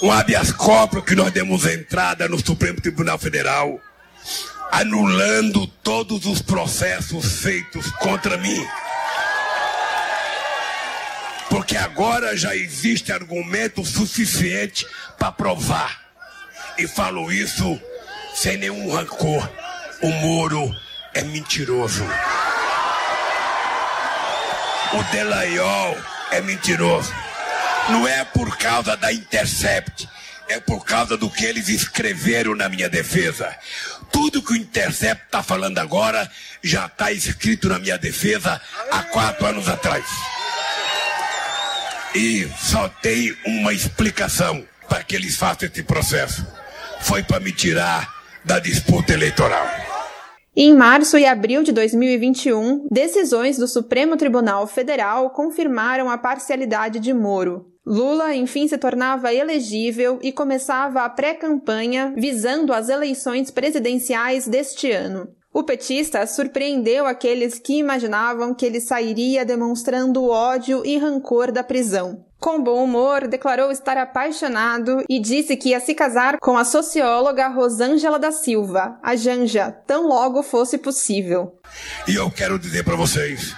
um habeas corpus que nós demos entrada no Supremo Tribunal Federal, anulando todos os processos feitos contra mim. Porque agora já existe argumento suficiente para provar. E falo isso sem nenhum rancor. O Moro é mentiroso. O Delayol é mentiroso. Não é por causa da Intercept, é por causa do que eles escreveram na minha defesa. Tudo que o Intercept está falando agora já está escrito na minha defesa há quatro anos atrás. E só tem uma explicação para que eles façam esse processo. Foi para me tirar da disputa eleitoral. Em março e abril de 2021, decisões do Supremo Tribunal Federal confirmaram a parcialidade de Moro. Lula, enfim, se tornava elegível e começava a pré-campanha visando as eleições presidenciais deste ano. O petista surpreendeu aqueles que imaginavam que ele sairia demonstrando ódio e rancor da prisão. Com bom humor, declarou estar apaixonado e disse que ia se casar com a socióloga Rosângela da Silva, a Janja, tão logo fosse possível. E eu quero dizer para vocês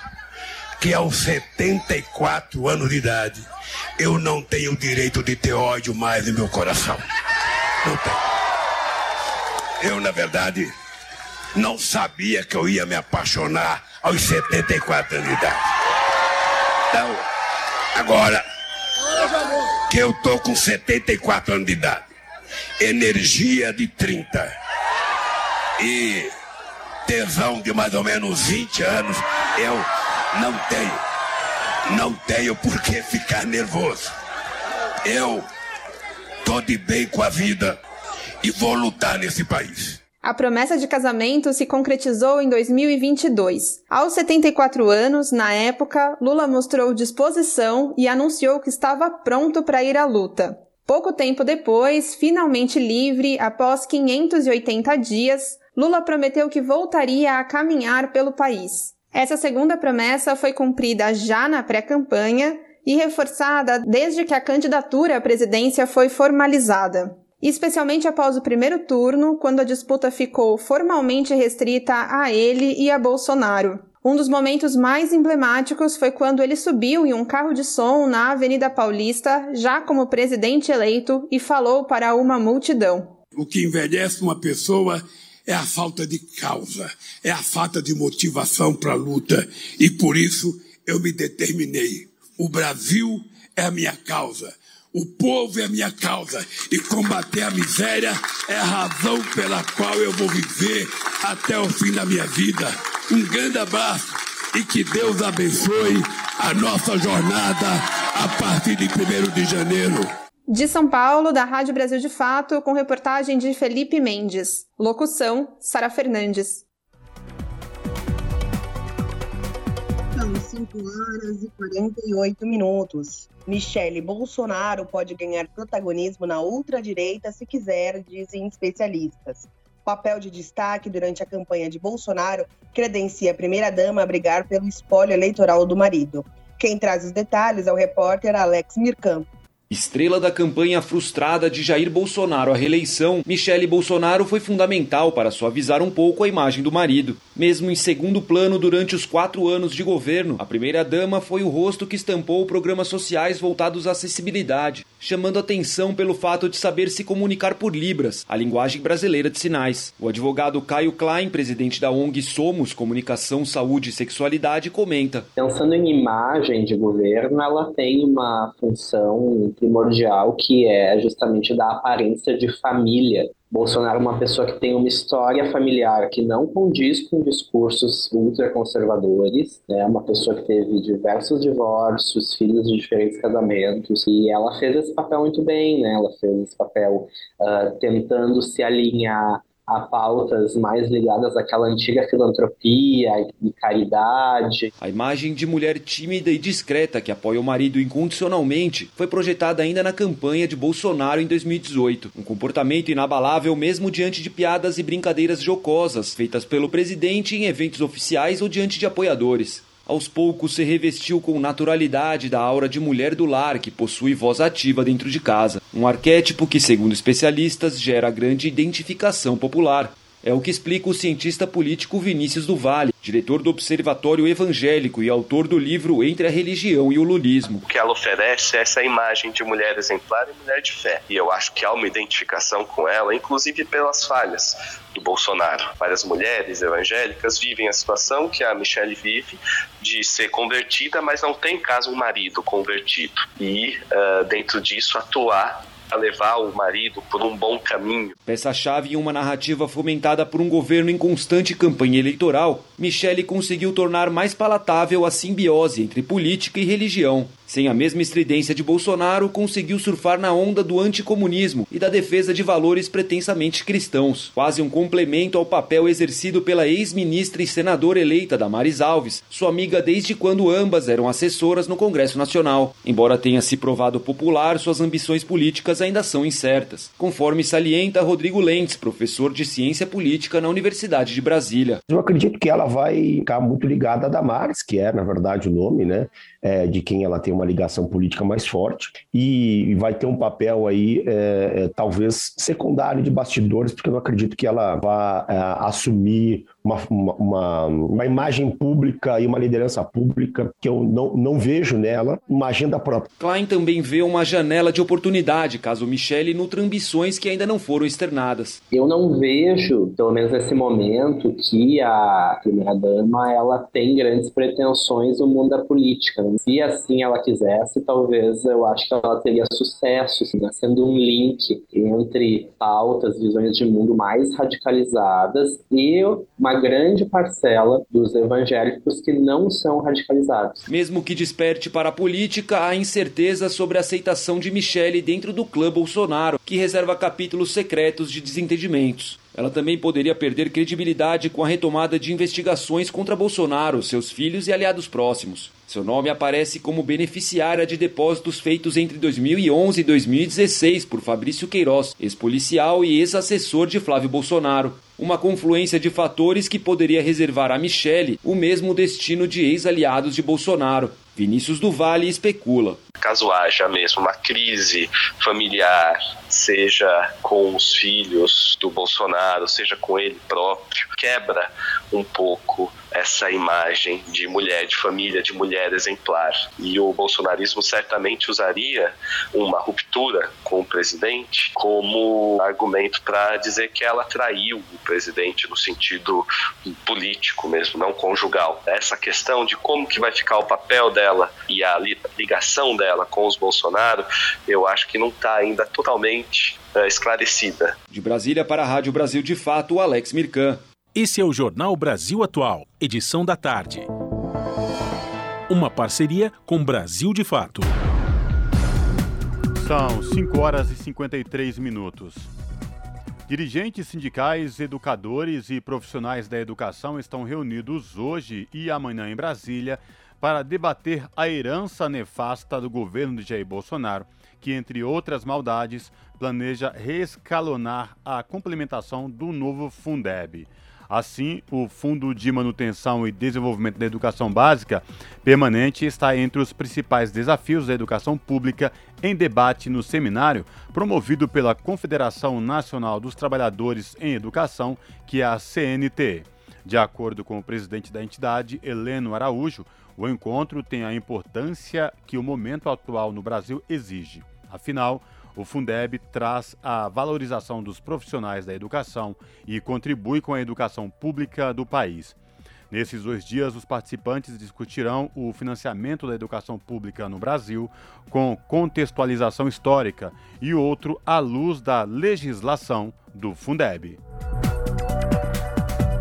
que aos 74 anos de idade, eu não tenho o direito de ter ódio mais no meu coração. Não tenho. Eu, na verdade, não sabia que eu ia me apaixonar aos 74 anos de idade. Então, agora que eu tô com 74 anos de idade, energia de 30 e tesão de mais ou menos 20 anos, eu não tenho. Não tenho por que ficar nervoso. Eu tô de bem com a vida e vou lutar nesse país. A promessa de casamento se concretizou em 2022. Aos 74 anos, na época, Lula mostrou disposição e anunciou que estava pronto para ir à luta. Pouco tempo depois, finalmente livre, após 580 dias, Lula prometeu que voltaria a caminhar pelo país. Essa segunda promessa foi cumprida já na pré-campanha e reforçada desde que a candidatura à presidência foi formalizada especialmente após o primeiro turno, quando a disputa ficou formalmente restrita a ele e a Bolsonaro. Um dos momentos mais emblemáticos foi quando ele subiu em um carro de som na Avenida Paulista, já como presidente eleito, e falou para uma multidão. O que envelhece uma pessoa é a falta de causa, é a falta de motivação para a luta, e por isso eu me determinei. O Brasil é a minha causa. O povo é a minha causa e combater a miséria é a razão pela qual eu vou viver até o fim da minha vida. Um grande abraço e que Deus abençoe a nossa jornada a partir de 1 de janeiro. De São Paulo, da Rádio Brasil de Fato, com reportagem de Felipe Mendes. Locução: Sara Fernandes. São 5 horas e 48 minutos. Michele Bolsonaro pode ganhar protagonismo na ultradireita se quiser, dizem especialistas. Papel de destaque durante a campanha de Bolsonaro credencia a primeira-dama a brigar pelo espólio eleitoral do marido. Quem traz os detalhes é o repórter Alex Mircam. Estrela da campanha frustrada de Jair Bolsonaro à reeleição, Michele Bolsonaro foi fundamental para suavizar um pouco a imagem do marido. Mesmo em segundo plano durante os quatro anos de governo, a primeira-dama foi o rosto que estampou programas sociais voltados à acessibilidade, chamando atenção pelo fato de saber se comunicar por Libras, a linguagem brasileira de sinais. O advogado Caio Klein, presidente da ONG Somos Comunicação, Saúde e Sexualidade, comenta: Pensando em imagem de governo, ela tem uma função primordial que é justamente da aparência de família. Bolsonaro é uma pessoa que tem uma história familiar que não condiz com discursos ultraconservadores, é né? uma pessoa que teve diversos divórcios, filhos de diferentes casamentos, e ela fez esse papel muito bem, né? Ela fez esse papel uh, tentando se alinhar a pautas mais ligadas àquela antiga filantropia e caridade. A imagem de mulher tímida e discreta que apoia o marido incondicionalmente foi projetada ainda na campanha de Bolsonaro em 2018. Um comportamento inabalável mesmo diante de piadas e brincadeiras jocosas feitas pelo presidente em eventos oficiais ou diante de apoiadores aos poucos se revestiu com naturalidade da aura de mulher do lar que possui voz ativa dentro de casa. Um arquétipo que, segundo especialistas, gera grande identificação popular. É o que explica o cientista político Vinícius do Vale, diretor do Observatório Evangélico e autor do livro Entre a Religião e o Lulismo. O que ela oferece é essa imagem de mulher exemplar e mulher de fé. E eu acho que há uma identificação com ela, inclusive pelas falhas do Bolsonaro. Várias mulheres evangélicas vivem a situação que a Michelle vive de ser convertida, mas não tem caso um marido convertido. E, uh, dentro disso, atuar a levar o marido por um bom caminho. Peça-chave em uma narrativa fomentada por um governo em constante campanha eleitoral, Michele conseguiu tornar mais palatável a simbiose entre política e religião. Sem a mesma estridência de Bolsonaro, conseguiu surfar na onda do anticomunismo e da defesa de valores pretensamente cristãos, quase um complemento ao papel exercido pela ex-ministra e senadora eleita Damares Alves, sua amiga desde quando ambas eram assessoras no Congresso Nacional. Embora tenha se provado popular, suas ambições políticas ainda são incertas, conforme salienta Rodrigo Lentes, professor de ciência política na Universidade de Brasília. Eu acredito que ela vai ficar muito ligada a Damares, que é, na verdade, o nome, né? É, de quem ela tem uma ligação política mais forte e vai ter um papel aí é, é, talvez secundário de bastidores, porque eu não acredito que ela vá é, assumir uma, uma, uma, imagem pública e uma liderança pública que eu não, não vejo nela uma agenda própria. Klein também vê uma janela de oportunidade caso Michele nutra ambições que ainda não foram externadas. Eu não vejo, pelo menos nesse momento, que a primeira-dama ela tem grandes pretensões no mundo da política. Se assim ela quisesse, talvez eu acho que ela teria sucesso, assim, sendo um link entre pautas, visões de mundo mais radicalizadas e uma grande parcela dos evangélicos que não são radicalizados. Mesmo que desperte para a política, há incerteza sobre a aceitação de Michele dentro do clã Bolsonaro, que reserva capítulos secretos de desentendimentos. Ela também poderia perder credibilidade com a retomada de investigações contra Bolsonaro, seus filhos e aliados próximos. Seu nome aparece como beneficiária de depósitos feitos entre 2011 e 2016 por Fabrício Queiroz, ex-policial e ex-assessor de Flávio Bolsonaro. Uma confluência de fatores que poderia reservar a Michele o mesmo destino de ex-aliados de Bolsonaro. Vinícius do Vale especula. Caso haja mesmo uma crise familiar, seja com os filhos do Bolsonaro, seja com ele próprio, quebra um pouco essa imagem de mulher, de família, de mulher exemplar. E o bolsonarismo certamente usaria uma ruptura com o presidente como argumento para dizer que ela traiu o presidente no sentido político mesmo, não conjugal. Essa questão de como que vai ficar o papel dela e a ligação dela com os Bolsonaro, eu acho que não está ainda totalmente uh, esclarecida. De Brasília para a Rádio Brasil de Fato, Alex Mirkan. Esse é o Jornal Brasil Atual, edição da tarde. Uma parceria com Brasil de Fato. São 5 horas e 53 minutos. Dirigentes sindicais, educadores e profissionais da educação estão reunidos hoje e amanhã em Brasília para debater a herança nefasta do governo de Jair Bolsonaro, que, entre outras maldades, planeja reescalonar a complementação do novo Fundeb. Assim, o Fundo de Manutenção e Desenvolvimento da Educação Básica Permanente está entre os principais desafios da educação pública em debate no seminário promovido pela Confederação Nacional dos Trabalhadores em Educação, que é a CNT. De acordo com o presidente da entidade, Heleno Araújo, o encontro tem a importância que o momento atual no Brasil exige. Afinal, o Fundeb traz a valorização dos profissionais da educação e contribui com a educação pública do país. Nesses dois dias, os participantes discutirão o financiamento da educação pública no Brasil, com contextualização histórica, e outro à luz da legislação do Fundeb.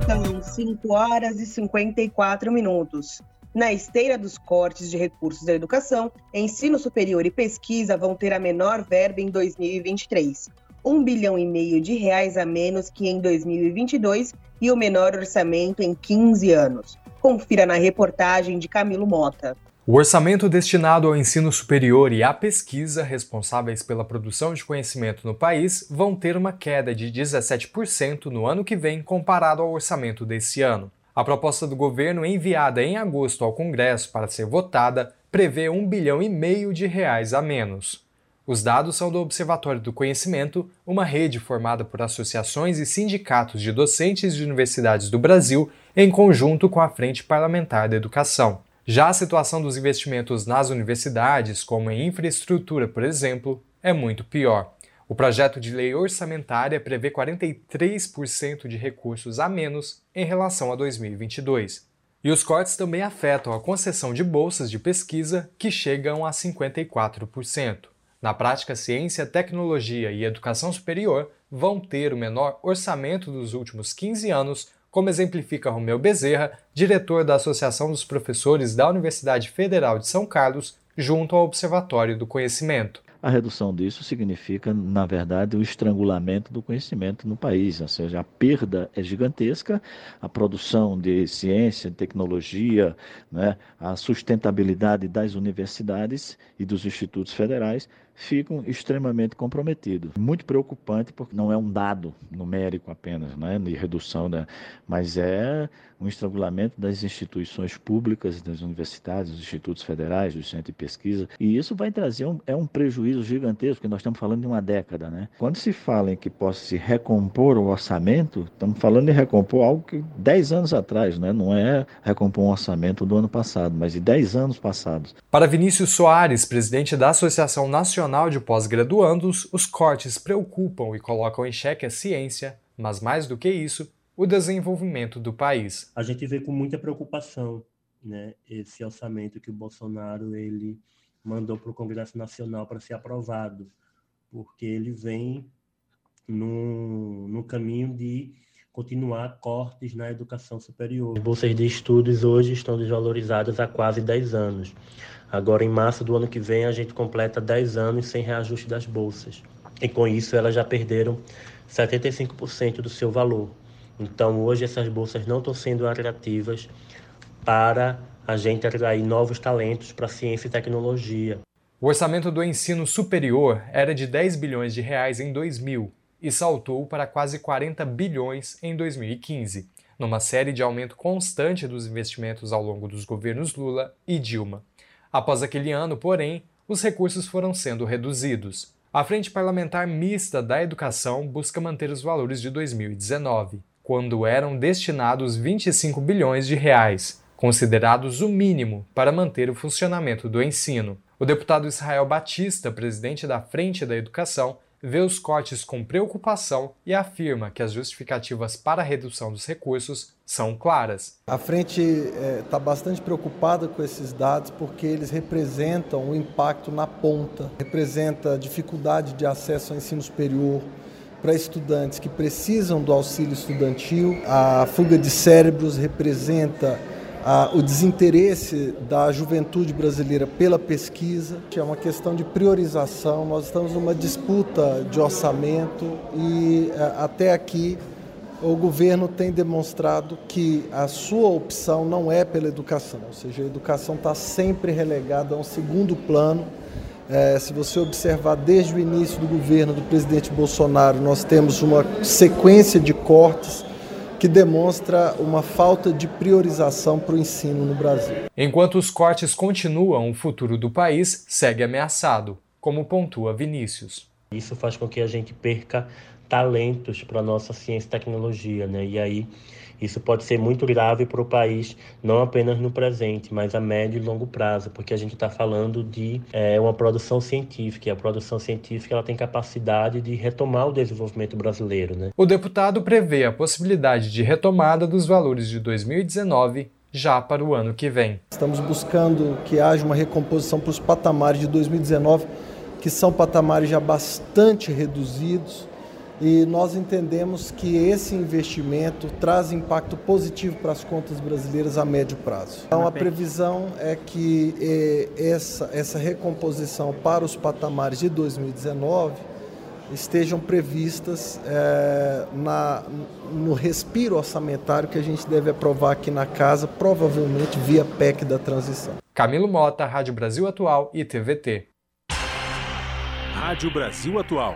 São 5 horas e 54 minutos. Na esteira dos cortes de recursos da educação, ensino superior e pesquisa vão ter a menor verba em 2023, um bilhão e meio de reais a menos que em 2022 e o menor orçamento em 15 anos. Confira na reportagem de Camilo Mota. O orçamento destinado ao ensino superior e à pesquisa, responsáveis pela produção de conhecimento no país, vão ter uma queda de 17% no ano que vem comparado ao orçamento desse ano. A proposta do governo, enviada em agosto ao Congresso para ser votada, prevê um bilhão e meio de reais a menos. Os dados são do Observatório do Conhecimento, uma rede formada por associações e sindicatos de docentes de universidades do Brasil, em conjunto com a Frente Parlamentar da Educação. Já a situação dos investimentos nas universidades, como em infraestrutura, por exemplo, é muito pior. O projeto de lei orçamentária prevê 43% de recursos a menos em relação a 2022. E os cortes também afetam a concessão de bolsas de pesquisa, que chegam a 54%. Na prática, ciência, tecnologia e educação superior vão ter o menor orçamento dos últimos 15 anos, como exemplifica Romeu Bezerra, diretor da Associação dos Professores da Universidade Federal de São Carlos, junto ao Observatório do Conhecimento. A redução disso significa, na verdade, o estrangulamento do conhecimento no país, ou seja, a perda é gigantesca, a produção de ciência, tecnologia, né, a sustentabilidade das universidades e dos institutos federais ficam extremamente comprometidos. Muito preocupante, porque não é um dado numérico apenas, né, de redução, né, mas é um estrangulamento das instituições públicas, das universidades, dos institutos federais, dos centros de pesquisa, e isso vai trazer um, é um prejuízo gigantesco, porque nós estamos falando de uma década. Né? Quando se fala em que possa se recompor o orçamento, estamos falando de recompor algo que 10 anos atrás, né? não é recompor um orçamento do ano passado, mas de 10 anos passados. Para Vinícius Soares, presidente da Associação Nacional de Pós-Graduandos, os cortes preocupam e colocam em xeque a ciência, mas mais do que isso, o desenvolvimento do país. A gente vê com muita preocupação né, esse orçamento que o Bolsonaro ele mandou para o Congresso Nacional para ser aprovado, porque ele vem no, no caminho de continuar cortes na educação superior. As bolsas de estudos hoje estão desvalorizadas há quase 10 anos. Agora, em março do ano que vem, a gente completa 10 anos sem reajuste das bolsas. E com isso, elas já perderam 75% do seu valor. Então, hoje, essas bolsas não estão sendo atrativas para a gente atrair novos talentos para ciência e tecnologia. O orçamento do ensino superior era de 10 bilhões de reais em 2000 e saltou para quase 40 bilhões em 2015, numa série de aumento constante dos investimentos ao longo dos governos Lula e Dilma. Após aquele ano, porém, os recursos foram sendo reduzidos. A Frente Parlamentar Mista da Educação busca manter os valores de 2019 quando eram destinados 25 bilhões de reais, considerados o mínimo para manter o funcionamento do ensino. O deputado Israel Batista, presidente da Frente da Educação, vê os cortes com preocupação e afirma que as justificativas para a redução dos recursos são claras. A frente está é, bastante preocupada com esses dados porque eles representam o impacto na ponta, representa dificuldade de acesso ao ensino superior, para estudantes que precisam do auxílio estudantil. A fuga de cérebros representa o desinteresse da juventude brasileira pela pesquisa. É uma questão de priorização. Nós estamos numa disputa de orçamento e ah, até aqui o governo tem demonstrado que a sua opção não é pela educação, ou seja, a educação está sempre relegada a um segundo plano. É, se você observar desde o início do governo do presidente Bolsonaro, nós temos uma sequência de cortes que demonstra uma falta de priorização para o ensino no Brasil. Enquanto os cortes continuam, o futuro do país segue ameaçado, como pontua Vinícius. Isso faz com que a gente perca talentos para a nossa ciência e tecnologia, né? E aí isso pode ser muito grave para o país, não apenas no presente, mas a médio e longo prazo, porque a gente está falando de é, uma produção científica, e a produção científica ela tem capacidade de retomar o desenvolvimento brasileiro. Né? O deputado prevê a possibilidade de retomada dos valores de 2019 já para o ano que vem. Estamos buscando que haja uma recomposição para os patamares de 2019, que são patamares já bastante reduzidos e nós entendemos que esse investimento traz impacto positivo para as contas brasileiras a médio prazo. Então a previsão é que eh, essa, essa recomposição para os patamares de 2019 estejam previstas eh, na, no respiro orçamentário que a gente deve aprovar aqui na casa, provavelmente via PEC da transição. Camilo Mota, Rádio Brasil Atual e TVT. Rádio Brasil Atual.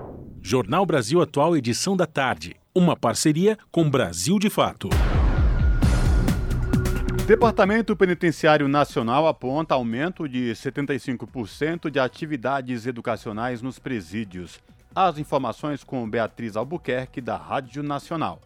Jornal Brasil Atual, edição da tarde. Uma parceria com Brasil de Fato. Departamento Penitenciário Nacional aponta aumento de 75% de atividades educacionais nos presídios. As informações com Beatriz Albuquerque, da Rádio Nacional.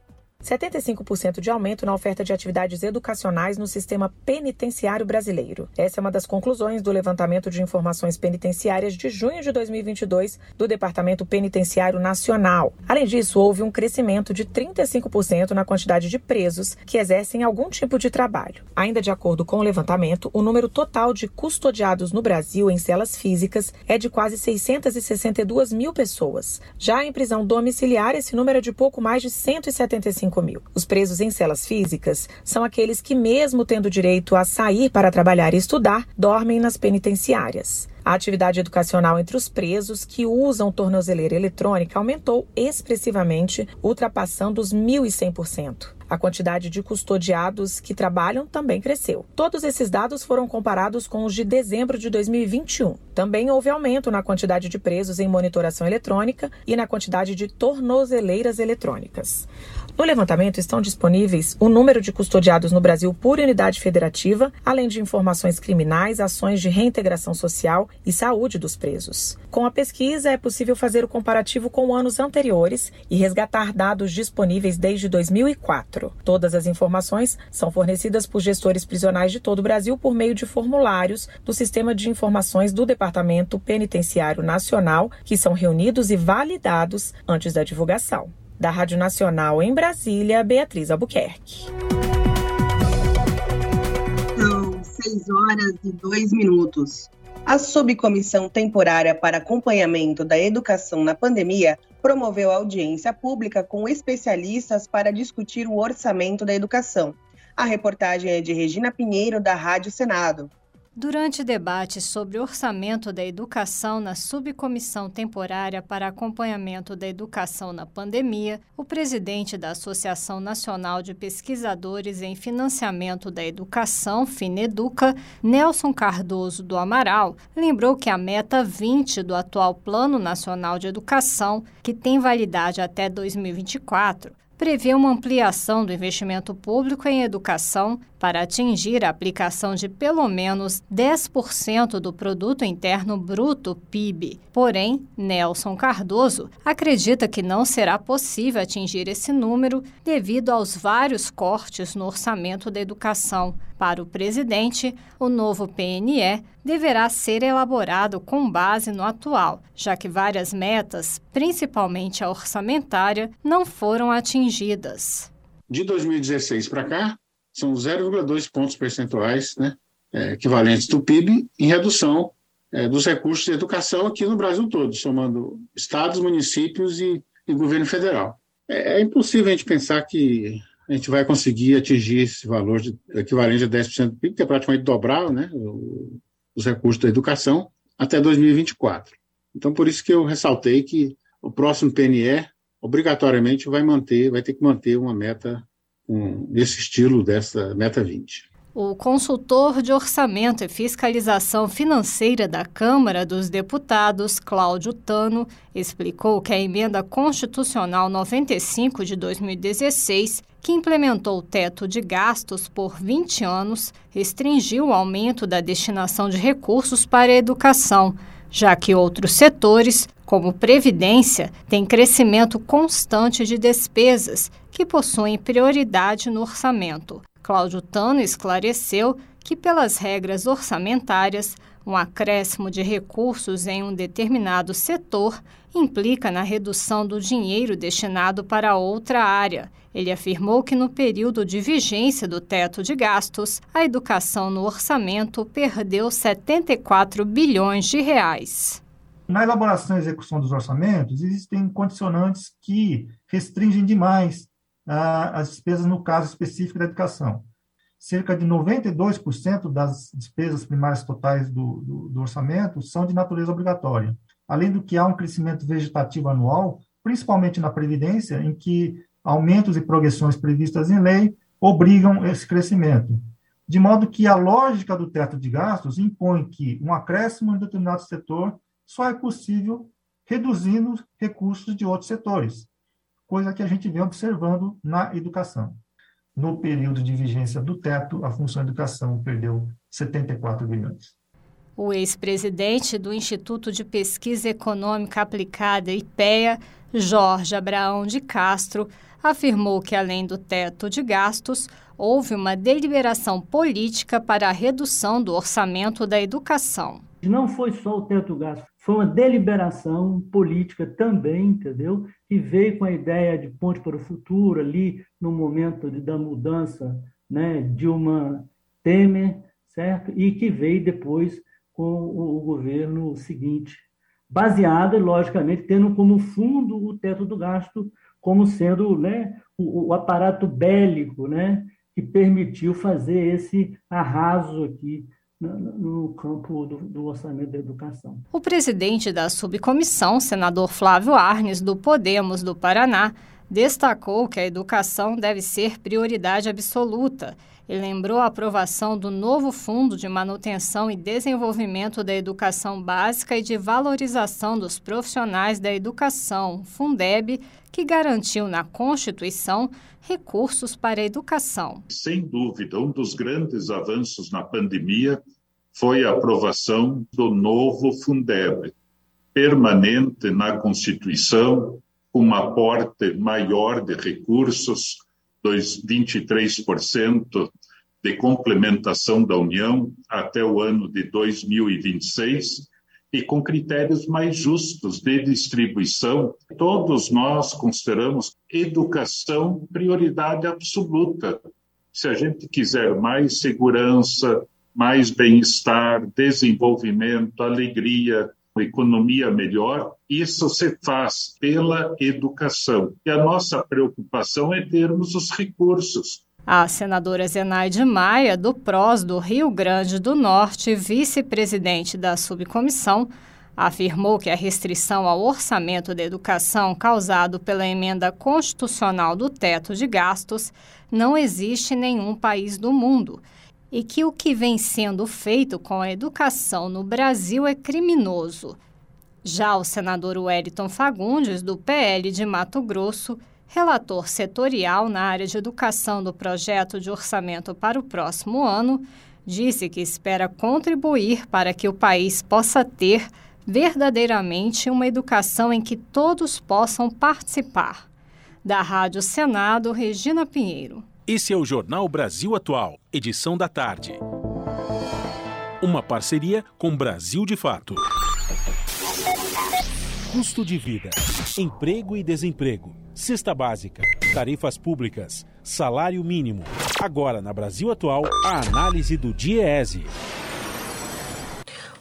75% de aumento na oferta de atividades educacionais no sistema penitenciário brasileiro. Essa é uma das conclusões do levantamento de informações penitenciárias de junho de 2022 do Departamento Penitenciário Nacional. Além disso, houve um crescimento de 35% na quantidade de presos que exercem algum tipo de trabalho. Ainda de acordo com o levantamento, o número total de custodiados no Brasil em celas físicas é de quase 662 mil pessoas. Já em prisão domiciliar, esse número é de pouco mais de 175 mil. Os presos em celas físicas são aqueles que, mesmo tendo direito a sair para trabalhar e estudar, dormem nas penitenciárias. A atividade educacional entre os presos que usam tornozeleira eletrônica aumentou expressivamente, ultrapassando os 1.100%. A quantidade de custodiados que trabalham também cresceu. Todos esses dados foram comparados com os de dezembro de 2021. Também houve aumento na quantidade de presos em monitoração eletrônica e na quantidade de tornozeleiras eletrônicas. No levantamento estão disponíveis o número de custodiados no Brasil por unidade federativa, além de informações criminais, ações de reintegração social e saúde dos presos. Com a pesquisa, é possível fazer o comparativo com anos anteriores e resgatar dados disponíveis desde 2004. Todas as informações são fornecidas por gestores prisionais de todo o Brasil por meio de formulários do Sistema de Informações do Departamento Penitenciário Nacional, que são reunidos e validados antes da divulgação. Da Rádio Nacional em Brasília, Beatriz Albuquerque. São 6 horas e 2 minutos. A Subcomissão Temporária para Acompanhamento da Educação na Pandemia promoveu audiência pública com especialistas para discutir o orçamento da educação. A reportagem é de Regina Pinheiro, da Rádio Senado. Durante debate sobre orçamento da educação na Subcomissão Temporária para Acompanhamento da Educação na Pandemia, o presidente da Associação Nacional de Pesquisadores em Financiamento da Educação, FINEDUCA, Nelson Cardoso do Amaral, lembrou que a meta 20 do atual Plano Nacional de Educação, que tem validade até 2024, prevê uma ampliação do investimento público em educação para atingir a aplicação de pelo menos 10% do produto interno bruto PIB. Porém, Nelson Cardoso acredita que não será possível atingir esse número devido aos vários cortes no orçamento da educação, Para o presidente, o novo PNE deverá ser elaborado com base no atual, já que várias metas, principalmente a orçamentária, não foram atingidas. De 2016 para cá, são 0,2 pontos percentuais né, é, equivalentes do PIB em redução é, dos recursos de educação aqui no Brasil todo, somando estados, municípios e, e governo federal. É, é impossível a gente pensar que a gente vai conseguir atingir esse valor de, equivalente a 10% do PIB, que é praticamente dobrar né, os recursos da educação, até 2024. Então, por isso que eu ressaltei que o próximo PNE, obrigatoriamente, vai manter, vai ter que manter uma meta um, nesse estilo dessa meta 20. O consultor de orçamento e fiscalização financeira da Câmara dos Deputados, Cláudio Tano, explicou que a emenda constitucional 95 de 2016, que implementou o teto de gastos por 20 anos, restringiu o aumento da destinação de recursos para a educação, já que outros setores, como previdência, têm crescimento constante de despesas que possuem prioridade no orçamento. Cláudio Tano esclareceu que, pelas regras orçamentárias, um acréscimo de recursos em um determinado setor implica na redução do dinheiro destinado para outra área. Ele afirmou que, no período de vigência do teto de gastos, a educação no orçamento perdeu 74 bilhões de reais. Na elaboração e execução dos orçamentos, existem condicionantes que restringem demais as despesas no caso específico da educação. Cerca de 92% das despesas primárias totais do, do, do orçamento são de natureza obrigatória. Além do que há um crescimento vegetativo anual, principalmente na Previdência, em que aumentos e progressões previstas em lei obrigam esse crescimento. De modo que a lógica do teto de gastos impõe que um acréscimo em determinado setor só é possível reduzindo recursos de outros setores coisa que a gente vem observando na educação. No período de vigência do teto, a função educação perdeu 74 bilhões. O ex-presidente do Instituto de Pesquisa Econômica Aplicada, IPEA, Jorge Abraão de Castro, afirmou que, além do teto de gastos, houve uma deliberação política para a redução do orçamento da educação. Não foi só o teto gasto, foi uma deliberação política também, entendeu? Que veio com a ideia de ponte para o futuro, ali no momento de, da mudança né, Dilma Temer, certo? E que veio depois com o, o governo seguinte, baseada, logicamente, tendo como fundo o teto do gasto como sendo né, o, o aparato bélico né, que permitiu fazer esse arraso aqui no campo do, do, orçamento da educação. O presidente da subcomissão, senador Flávio Arnes, do Podemos do Paraná, destacou que a educação deve ser prioridade absoluta e lembrou a aprovação do novo Fundo de Manutenção e Desenvolvimento da Educação Básica e de Valorização dos Profissionais da Educação, Fundeb, que garantiu na Constituição recursos para a educação. Sem dúvida, um dos grandes avanços na pandemia foi a aprovação do novo Fundeb, permanente na Constituição, com um aporte maior de recursos, 23% de complementação da União até o ano de 2026 e com critérios mais justos de distribuição. Todos nós consideramos educação prioridade absoluta. Se a gente quiser mais segurança, mais bem-estar, desenvolvimento, alegria, economia melhor, isso se faz pela educação. E a nossa preocupação é termos os recursos. A senadora Zenaide Maia, do PROS do Rio Grande do Norte, vice-presidente da subcomissão, afirmou que a restrição ao orçamento da educação causado pela emenda constitucional do teto de gastos não existe em nenhum país do mundo e que o que vem sendo feito com a educação no Brasil é criminoso. Já o senador Wellington Fagundes, do PL de Mato Grosso, relator setorial na área de educação do projeto de orçamento para o próximo ano, disse que espera contribuir para que o país possa ter verdadeiramente uma educação em que todos possam participar. Da Rádio Senado, Regina Pinheiro. Esse é o Jornal Brasil Atual, edição da tarde. Uma parceria com Brasil de Fato. Custo de vida, emprego e desemprego, cesta básica, tarifas públicas, salário mínimo. Agora, na Brasil Atual, a análise do DIEESE.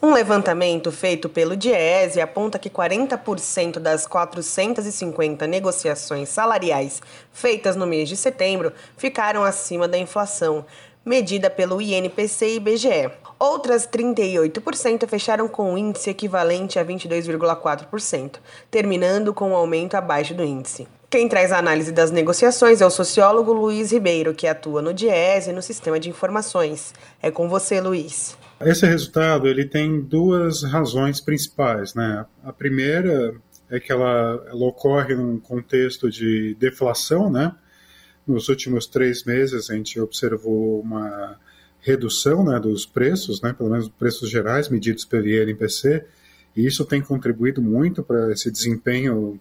Um levantamento feito pelo Diese aponta que 40% das 450 negociações salariais feitas no mês de setembro ficaram acima da inflação, medida pelo INPC e IBGE. Outras 38% fecharam com um índice equivalente a 22,4%, terminando com um aumento abaixo do índice. Quem traz a análise das negociações é o sociólogo Luiz Ribeiro, que atua no Diese no Sistema de Informações. É com você, Luiz. Esse resultado ele tem duas razões principais, né? A primeira é que ela, ela ocorre num contexto de deflação, né? Nos últimos três meses a gente observou uma redução né, dos preços, né, pelo menos preços gerais medidos pelo INPC, e isso tem contribuído muito para esse desempenho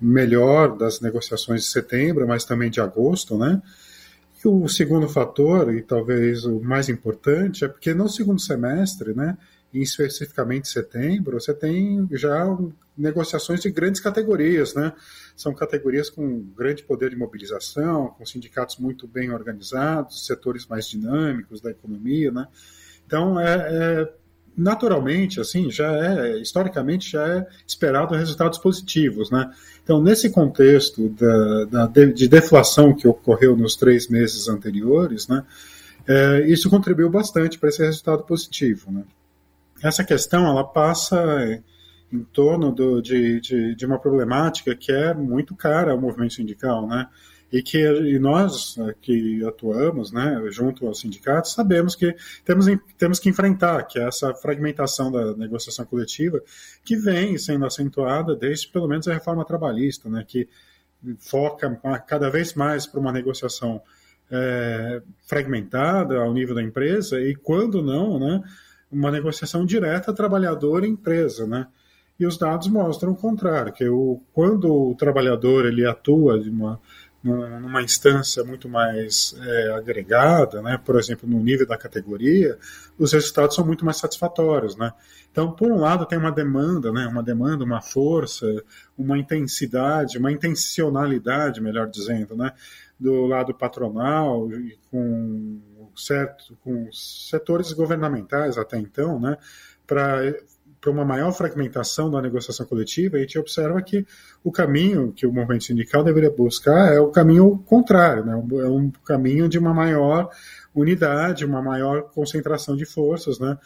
melhor das negociações de setembro, mas também de agosto, né? E o segundo fator, e talvez o mais importante, é porque no segundo semestre, né, e especificamente setembro, você tem já negociações de grandes categorias, né? São categorias com grande poder de mobilização, com sindicatos muito bem organizados, setores mais dinâmicos da economia, né? Então, é, é naturalmente, assim, já é, historicamente, já é esperado resultados positivos, né? Então, nesse contexto da, da, de deflação que ocorreu nos três meses anteriores, né, é, isso contribuiu bastante para esse resultado positivo, né? Essa questão, ela passa em torno do, de, de, de uma problemática que é muito cara ao movimento sindical, né? E que e nós né, que atuamos né, junto aos sindicatos sabemos que temos, temos que enfrentar que é essa fragmentação da negociação coletiva que vem sendo acentuada desde pelo menos a reforma trabalhista, né, que foca cada vez mais para uma negociação é, fragmentada ao nível da empresa e quando não, né, uma negociação direta trabalhador-empresa, né? E os dados mostram o contrário, que o, quando o trabalhador ele atua de uma numa instância muito mais é, agregada, né, por exemplo, no nível da categoria, os resultados são muito mais satisfatórios, né. Então, por um lado, tem uma demanda, né, uma demanda, uma força, uma intensidade, uma intencionalidade, melhor dizendo, né, do lado patronal com certo, com setores governamentais até então, né, para para uma maior fragmentação da negociação coletiva, a gente observa que o caminho que o movimento sindical deveria buscar é o caminho contrário, né? é um caminho de uma maior unidade, uma maior concentração de forças, né?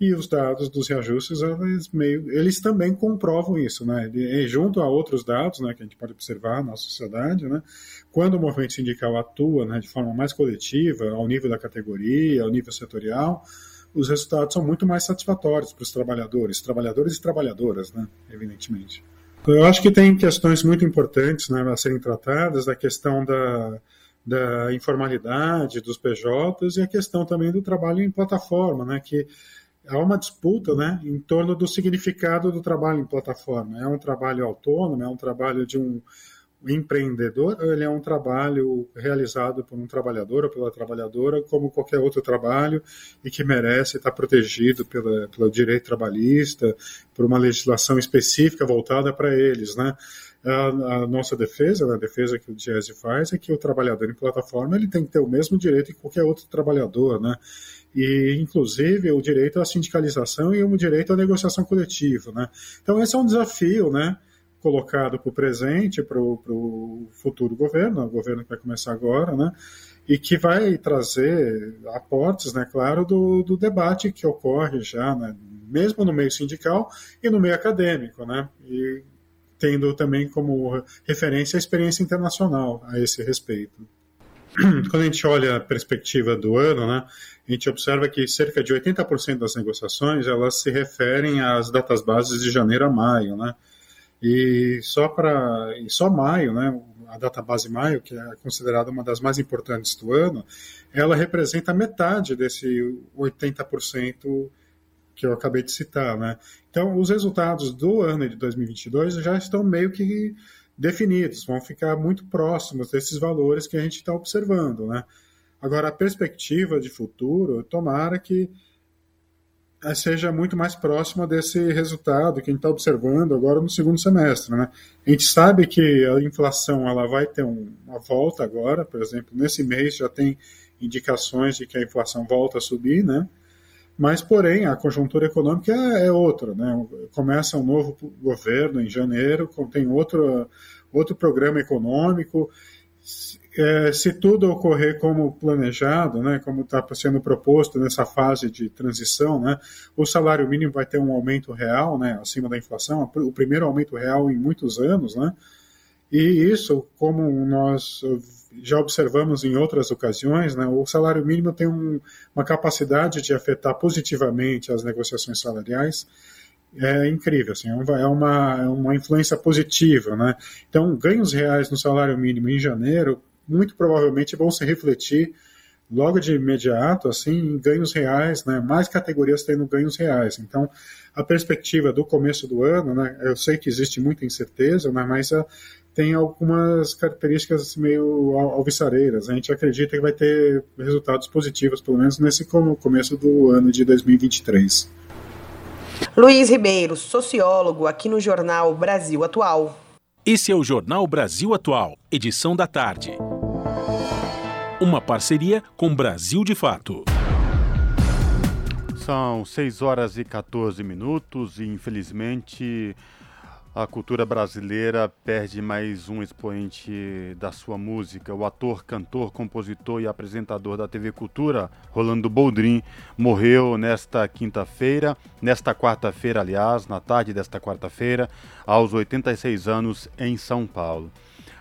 E os dados dos reajustes, eles, meio, eles também comprovam isso, né? E junto a outros dados, né, que a gente pode observar na sociedade, né? Quando o movimento sindical atua, né, de forma mais coletiva, ao nível da categoria, ao nível setorial, os resultados são muito mais satisfatórios para os trabalhadores, trabalhadores e trabalhadoras, né, evidentemente. Então, eu acho que tem questões muito importantes né, a serem tratadas, a questão da, da informalidade dos PJs e a questão também do trabalho em plataforma, né, que há uma disputa né, em torno do significado do trabalho em plataforma. É um trabalho autônomo, é um trabalho de um empreendedor ele é um trabalho realizado por um trabalhador ou pela trabalhadora, como qualquer outro trabalho, e que merece estar protegido pela, pelo direito trabalhista, por uma legislação específica voltada para eles, né? A, a, nossa defesa, né, a defesa que o DIESE faz, é que o trabalhador em plataforma ele tem que ter o mesmo direito que qualquer outro trabalhador, né? E, inclusive, o direito à sindicalização e o direito à negociação coletiva, né? Então, esse é um desafio, né? Colocado para o presente, para o futuro governo, o governo que vai começar agora, né? E que vai trazer aportes, né, claro, do, do debate que ocorre já, né, mesmo no meio sindical e no meio acadêmico, né? E tendo também como referência a experiência internacional a esse respeito. Quando a gente olha a perspectiva do ano, né, a gente observa que cerca de 80% das negociações elas se referem às datas bases de janeiro a maio, né? E só para e só maio, né, a data base maio, que é considerada uma das mais importantes do ano, ela representa metade desse 80% que eu acabei de citar, né? Então, os resultados do ano de 2022 já estão meio que definidos, vão ficar muito próximos desses valores que a gente está observando. Né? Agora, a perspectiva de futuro, tomara que seja muito mais próxima desse resultado que a gente está observando agora no segundo semestre. Né? A gente sabe que a inflação ela vai ter uma volta agora, por exemplo, nesse mês já tem indicações de que a inflação volta a subir, né? mas, porém, a conjuntura econômica é outra. Né? Começa um novo governo em janeiro, tem outro, outro programa econômico, é, se tudo ocorrer como planejado, né, como está sendo proposto nessa fase de transição, né, o salário mínimo vai ter um aumento real, né, acima da inflação, o primeiro aumento real em muitos anos, né, e isso, como nós já observamos em outras ocasiões, né, o salário mínimo tem um, uma capacidade de afetar positivamente as negociações salariais, é incrível, assim, é uma, é uma influência positiva, né? Então, ganhos reais no salário mínimo em janeiro muito provavelmente vão se refletir logo de imediato, assim, em ganhos reais, né? Mais categorias tendo ganhos reais. Então, a perspectiva do começo do ano, né? Eu sei que existe muita incerteza, né? Mas a, ah, tem algumas características meio alvissareiras. A gente acredita que vai ter resultados positivos, pelo menos nesse começo do ano de 2023. Luiz Ribeiro, sociólogo, aqui no jornal Brasil Atual. Esse é o Jornal Brasil Atual, edição da tarde. Uma parceria com Brasil de Fato. São 6 horas e 14 minutos e, infelizmente, a cultura brasileira perde mais um expoente da sua música. O ator, cantor, compositor e apresentador da TV Cultura, Rolando Boldrin, morreu nesta quinta-feira, nesta quarta-feira, aliás, na tarde desta quarta-feira, aos 86 anos, em São Paulo.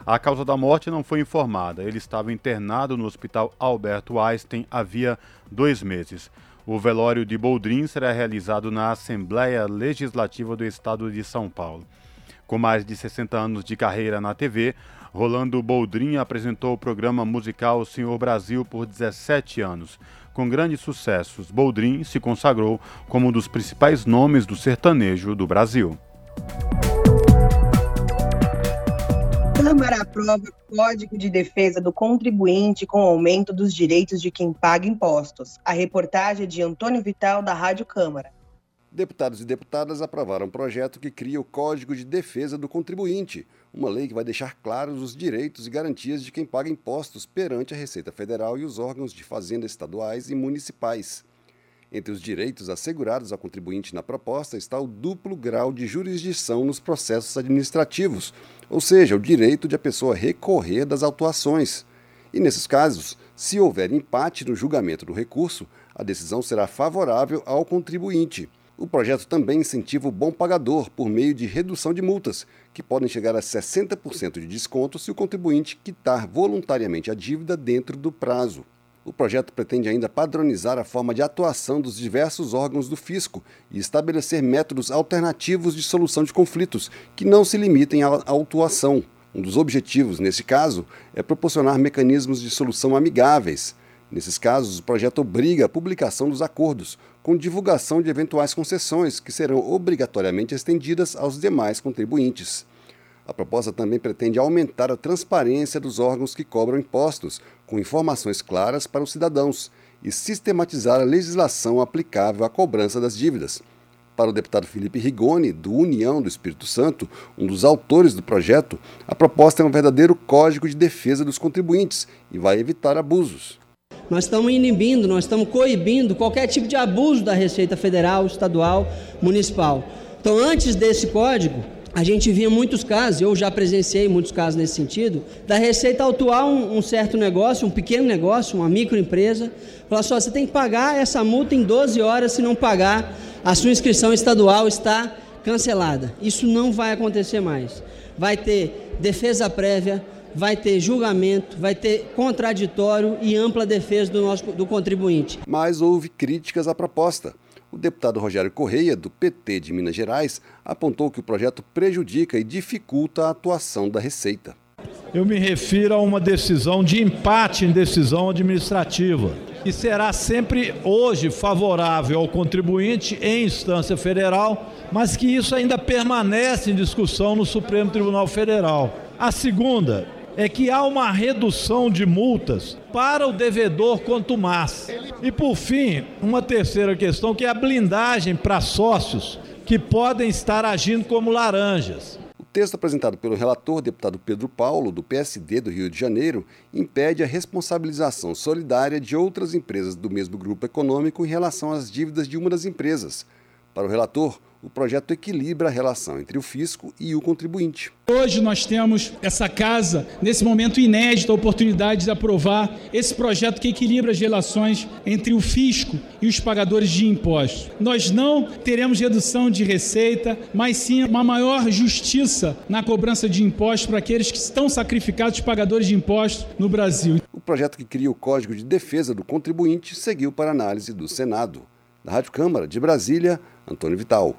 A causa da morte não foi informada. Ele estava internado no Hospital Alberto Einstein havia dois meses. O velório de Boldrin será realizado na Assembleia Legislativa do Estado de São Paulo. Com mais de 60 anos de carreira na TV, Rolando Boldrin apresentou o programa musical Senhor Brasil por 17 anos. Com grandes sucessos, Boldrin se consagrou como um dos principais nomes do sertanejo do Brasil. Câmara aprova Código de Defesa do Contribuinte com aumento dos direitos de quem paga impostos. A reportagem é de Antônio Vital, da Rádio Câmara. Deputados e deputadas aprovaram um projeto que cria o Código de Defesa do Contribuinte, uma lei que vai deixar claros os direitos e garantias de quem paga impostos perante a Receita Federal e os órgãos de fazenda estaduais e municipais. Entre os direitos assegurados ao contribuinte na proposta está o duplo grau de jurisdição nos processos administrativos, ou seja, o direito de a pessoa recorrer das autuações. E nesses casos, se houver empate no julgamento do recurso, a decisão será favorável ao contribuinte. O projeto também incentiva o bom pagador por meio de redução de multas, que podem chegar a 60% de desconto se o contribuinte quitar voluntariamente a dívida dentro do prazo. O projeto pretende ainda padronizar a forma de atuação dos diversos órgãos do fisco e estabelecer métodos alternativos de solução de conflitos que não se limitem à autuação. Um dos objetivos, nesse caso, é proporcionar mecanismos de solução amigáveis, Nesses casos, o projeto obriga a publicação dos acordos, com divulgação de eventuais concessões que serão obrigatoriamente estendidas aos demais contribuintes. A proposta também pretende aumentar a transparência dos órgãos que cobram impostos, com informações claras para os cidadãos, e sistematizar a legislação aplicável à cobrança das dívidas. Para o deputado Felipe Rigoni, do União do Espírito Santo, um dos autores do projeto, a proposta é um verdadeiro código de defesa dos contribuintes e vai evitar abusos. Nós estamos inibindo, nós estamos coibindo qualquer tipo de abuso da Receita Federal, Estadual, Municipal. Então, antes desse código, a gente via muitos casos, eu já presenciei muitos casos nesse sentido, da Receita autuar um, um certo negócio, um pequeno negócio, uma microempresa, falar só, você tem que pagar essa multa em 12 horas, se não pagar, a sua inscrição estadual está cancelada. Isso não vai acontecer mais. Vai ter defesa prévia, vai ter julgamento, vai ter contraditório e ampla defesa do, nosso, do contribuinte. Mas houve críticas à proposta. O deputado Rogério Correia, do PT de Minas Gerais, apontou que o projeto prejudica e dificulta a atuação da Receita. Eu me refiro a uma decisão de empate em decisão administrativa, que será sempre hoje favorável ao contribuinte em instância federal, mas que isso ainda permanece em discussão no Supremo Tribunal Federal. A segunda é que há uma redução de multas para o devedor quanto mais. E por fim, uma terceira questão que é a blindagem para sócios que podem estar agindo como laranjas. O texto apresentado pelo relator, deputado Pedro Paulo, do PSD do Rio de Janeiro, impede a responsabilização solidária de outras empresas do mesmo grupo econômico em relação às dívidas de uma das empresas. Para o relator, o projeto equilibra a relação entre o fisco e o contribuinte. Hoje nós temos essa casa, nesse momento inédito, a oportunidade de aprovar esse projeto que equilibra as relações entre o fisco e os pagadores de impostos. Nós não teremos redução de receita, mas sim uma maior justiça na cobrança de impostos para aqueles que estão sacrificados pagadores de impostos no Brasil. O projeto que cria o Código de Defesa do Contribuinte seguiu para análise do Senado. Da Rádio Câmara de Brasília, Antônio Vital.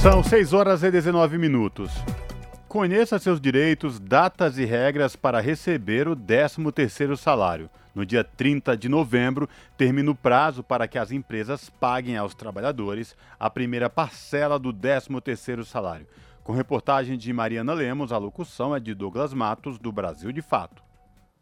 São 6 horas e 19 minutos. Conheça seus direitos, datas e regras para receber o 13º salário. No dia 30 de novembro, termina o prazo para que as empresas paguem aos trabalhadores a primeira parcela do 13º salário. Com reportagem de Mariana Lemos, a locução é de Douglas Matos, do Brasil de Fato.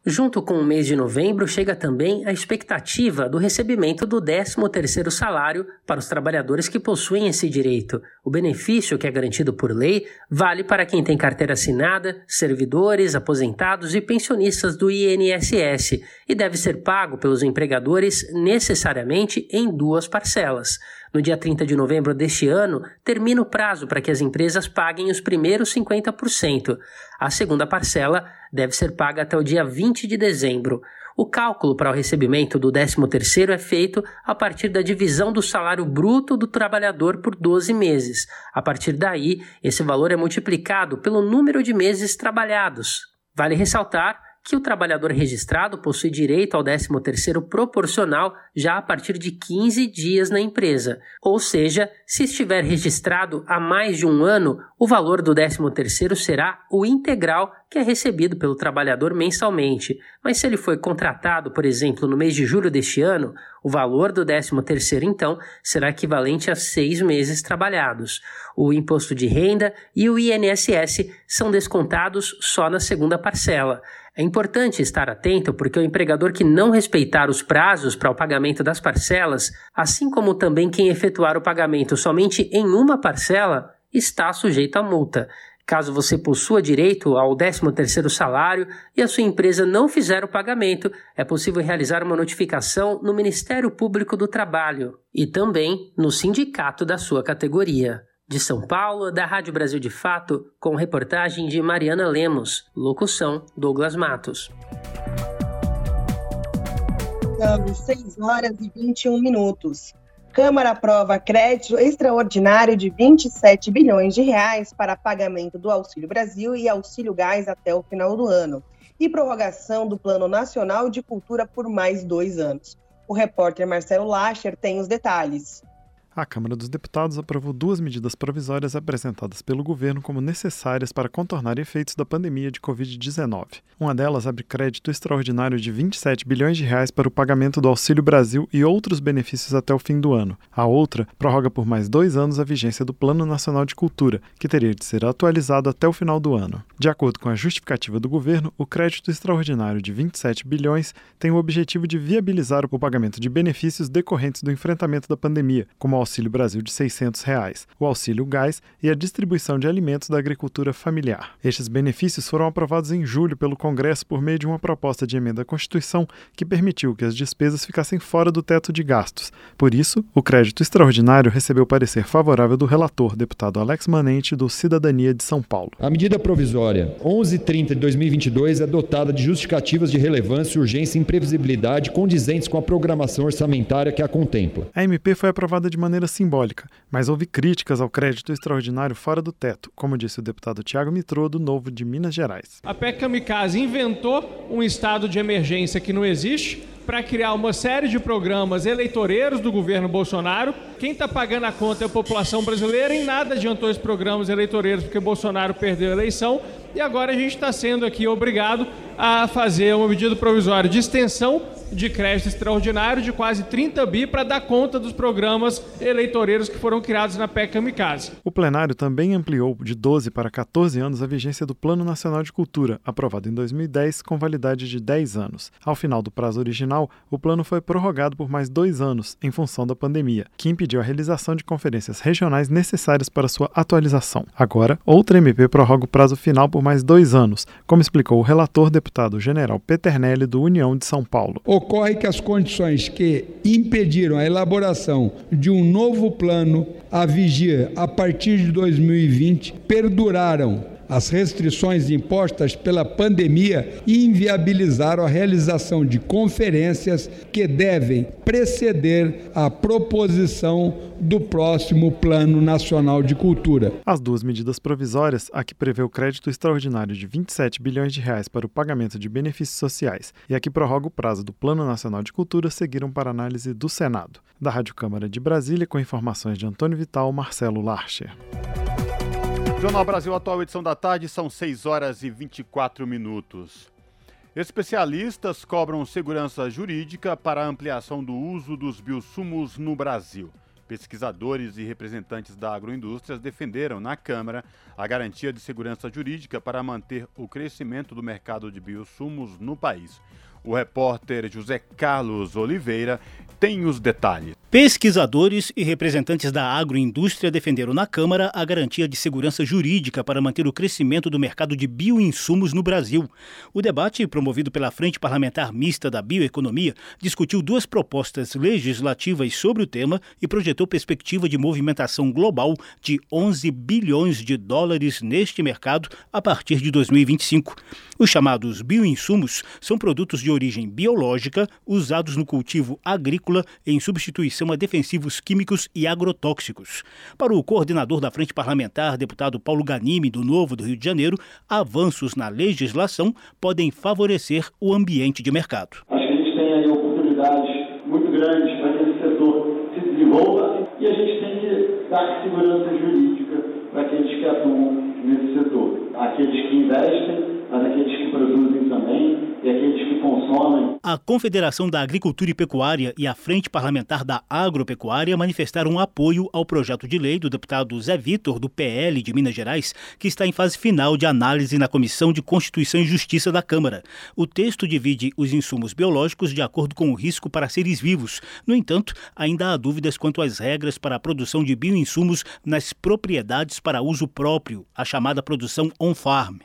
Junto com o mês de novembro, chega também a expectativa do recebimento do 13º salário para os trabalhadores que possuem esse direito. O benefício, que é garantido por lei, vale para quem tem carteira assinada, servidores, aposentados e pensionistas do INSS e deve ser pago pelos empregadores necessariamente em duas parcelas. No dia 30 de novembro deste ano, termina o prazo para que as empresas paguem os primeiros 50%. A segunda parcela deve ser paga até o dia 20 de dezembro. O cálculo para o recebimento do 13º é feito a partir da divisão do salário bruto do trabalhador por 12 meses. A partir daí, esse valor é multiplicado pelo número de meses trabalhados. Vale ressaltar que o trabalhador registrado possui direito ao 13º proporcional já a partir de 15 dias na empresa. Ou seja, se estiver registrado há mais de um ano, o valor do 13º será o integral que é recebido pelo trabalhador mensalmente. Mas se ele foi contratado, por exemplo, no mês de julho deste ano, o valor do 13º, então, será equivalente a seis meses trabalhados. O imposto de renda e o INSS são descontados só na segunda parcela. É importante estar atento porque o empregador que não respeitar os prazos para o pagamento das parcelas, assim como também quem efetuar o pagamento somente em uma parcela, está sujeito a multa. Caso você possua direito ao 13º salário e a sua empresa não fizer o pagamento, é possível realizar uma notificação no Ministério Público do Trabalho e também no sindicato da sua categoria. De São Paulo, da Rádio Brasil de Fato, com reportagem de Mariana Lemos. Locução: Douglas Matos. São 6 horas e 21 minutos. Câmara aprova crédito extraordinário de 27 bilhões de reais para pagamento do Auxílio Brasil e Auxílio Gás até o final do ano e prorrogação do Plano Nacional de Cultura por mais dois anos. O repórter Marcelo Lacher tem os detalhes a Câmara dos Deputados aprovou duas medidas provisórias apresentadas pelo governo como necessárias para contornar efeitos da pandemia de Covid-19. Uma delas abre crédito extraordinário de 27 bilhões de reais para o pagamento do Auxílio Brasil e outros benefícios até o fim do ano. A outra prorroga por mais dois anos a vigência do Plano Nacional de Cultura, que teria de ser atualizado até o final do ano. De acordo com a justificativa do governo, o crédito extraordinário de 27 bilhões tem o objetivo de viabilizar o pagamento de benefícios decorrentes do enfrentamento da pandemia, como Auxílio Brasil de 600 reais, o Auxílio Gás e a distribuição de alimentos da agricultura familiar. Estes benefícios foram aprovados em julho pelo Congresso por meio de uma proposta de emenda à Constituição que permitiu que as despesas ficassem fora do teto de gastos. Por isso, o crédito extraordinário recebeu parecer favorável do relator, deputado Alex Manente, do Cidadania de São Paulo. A medida provisória 1130 de 2022 é dotada de justificativas de relevância, urgência e imprevisibilidade condizentes com a programação orçamentária que a contempla. A MP foi aprovada de maneira maneira simbólica, mas houve críticas ao crédito extraordinário fora do teto, como disse o deputado Tiago Mitrô, do Novo de Minas Gerais. A PEC Kamikaze inventou um estado de emergência que não existe para criar uma série de programas eleitoreiros do governo Bolsonaro. Quem está pagando a conta é a população brasileira. Em nada adiantou esses programas eleitoreiros porque Bolsonaro perdeu a eleição. E agora a gente está sendo aqui obrigado a fazer uma medida provisória de extensão de crédito extraordinário de quase 30 bi para dar conta dos programas eleitoreiros que foram criados na PEC Kamikaze. O plenário também ampliou de 12 para 14 anos a vigência do Plano Nacional de Cultura, aprovado em 2010 com validade de 10 anos. Ao final do prazo original, o plano foi prorrogado por mais dois anos em função da pandemia, que impediu a realização de conferências regionais necessárias para sua atualização. Agora, outra MP prorroga o prazo final por mais dois anos, como explicou o relator deputado general Peternelli do União de São Paulo. Ocorre que as condições que impediram a elaboração de um novo plano a vigia a partir de 2020 perduraram as restrições impostas pela pandemia inviabilizaram a realização de conferências que devem preceder a proposição do próximo Plano Nacional de Cultura. As duas medidas provisórias, a que prevê o crédito extraordinário de 27 bilhões de reais para o pagamento de benefícios sociais e a que prorroga o prazo do Plano Nacional de Cultura, seguiram para análise do Senado. Da Rádio Câmara de Brasília, com informações de Antônio Vital, Marcelo Larcher. Jornal Brasil Atual, edição da tarde, são 6 horas e 24 minutos. Especialistas cobram segurança jurídica para a ampliação do uso dos biosumos no Brasil. Pesquisadores e representantes da agroindústria defenderam na Câmara a garantia de segurança jurídica para manter o crescimento do mercado de biosumos no país. O repórter José Carlos Oliveira tem os detalhes. Pesquisadores e representantes da agroindústria defenderam na Câmara a garantia de segurança jurídica para manter o crescimento do mercado de bioinsumos no Brasil. O debate, promovido pela Frente Parlamentar Mista da Bioeconomia, discutiu duas propostas legislativas sobre o tema e projetou perspectiva de movimentação global de 11 bilhões de dólares neste mercado a partir de 2025. Os chamados bioinsumos são produtos de origem biológica usados no cultivo agrícola em substituição a defensivos químicos e agrotóxicos. Para o coordenador da Frente Parlamentar, deputado Paulo Ganimi, do Novo do Rio de Janeiro, avanços na legislação podem favorecer o ambiente de mercado. Acho que a gente tem aí oportunidades muito grandes para que esse setor se desenvolva e a gente tem que dar segurança jurídica para aqueles que atuam nesse setor. Aqueles que investem mas aqueles que produzem também e aqueles que consomem. A Confederação da Agricultura e Pecuária e a Frente Parlamentar da Agropecuária manifestaram apoio ao projeto de lei do deputado Zé Vitor, do PL de Minas Gerais, que está em fase final de análise na Comissão de Constituição e Justiça da Câmara. O texto divide os insumos biológicos de acordo com o risco para seres vivos. No entanto, ainda há dúvidas quanto às regras para a produção de bioinsumos nas propriedades para uso próprio, a chamada produção on-farm.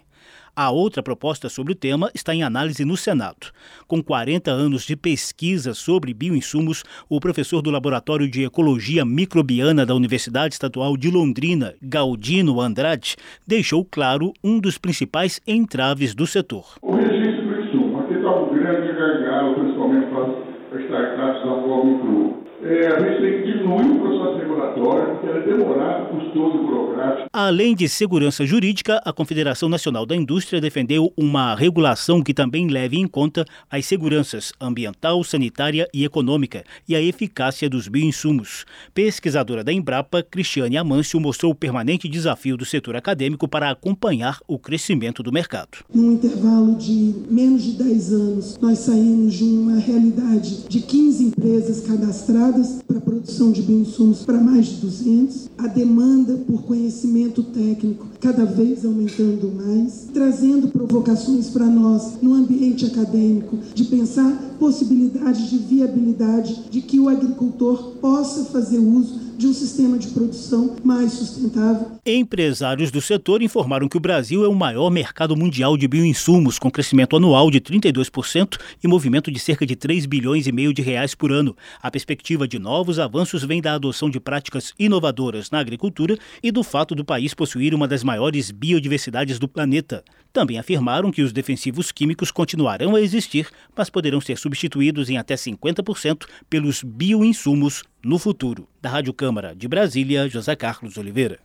A outra proposta sobre o tema está em análise no Senado. Com 40 anos de pesquisa sobre bioinsumos, o professor do Laboratório de Ecologia Microbiana da Universidade Estadual de Londrina, Galdino Andrade, deixou claro um dos principais entraves do setor. O registro do insumo, aqui está um grande gargalo, principalmente para as startups da forma é, a gente tem que diminuir o processo regulatório, porque ele é demorado, custoso e burocrático. Além de segurança jurídica, a Confederação Nacional da Indústria defendeu uma regulação que também leve em conta as seguranças ambiental, sanitária e econômica e a eficácia dos bioinsumos. Pesquisadora da Embrapa, Cristiane Amâncio, mostrou o permanente desafio do setor acadêmico para acompanhar o crescimento do mercado. Num intervalo de menos de 10 anos, nós saímos de uma realidade de 15 empresas cadastradas para a produção de bioinsumos para mais de 200, a demanda por conhecimento técnico cada vez aumentando mais, trazendo provocações para nós no ambiente acadêmico de pensar possibilidades de viabilidade de que o agricultor possa fazer uso de um sistema de produção mais sustentável. Empresários do setor informaram que o Brasil é o maior mercado mundial de bioinsumos, com crescimento anual de 32% e movimento de cerca de 3 bilhões e meio de reais por ano. A perspectiva de novos avanços vem da adoção de práticas inovadoras na agricultura e do fato do país possuir uma das maiores biodiversidades do planeta. Também afirmaram que os defensivos químicos continuarão a existir, mas poderão ser substituídos em até 50% pelos bioinsumos no futuro. Da Rádio Câmara de Brasília, José Carlos Oliveira.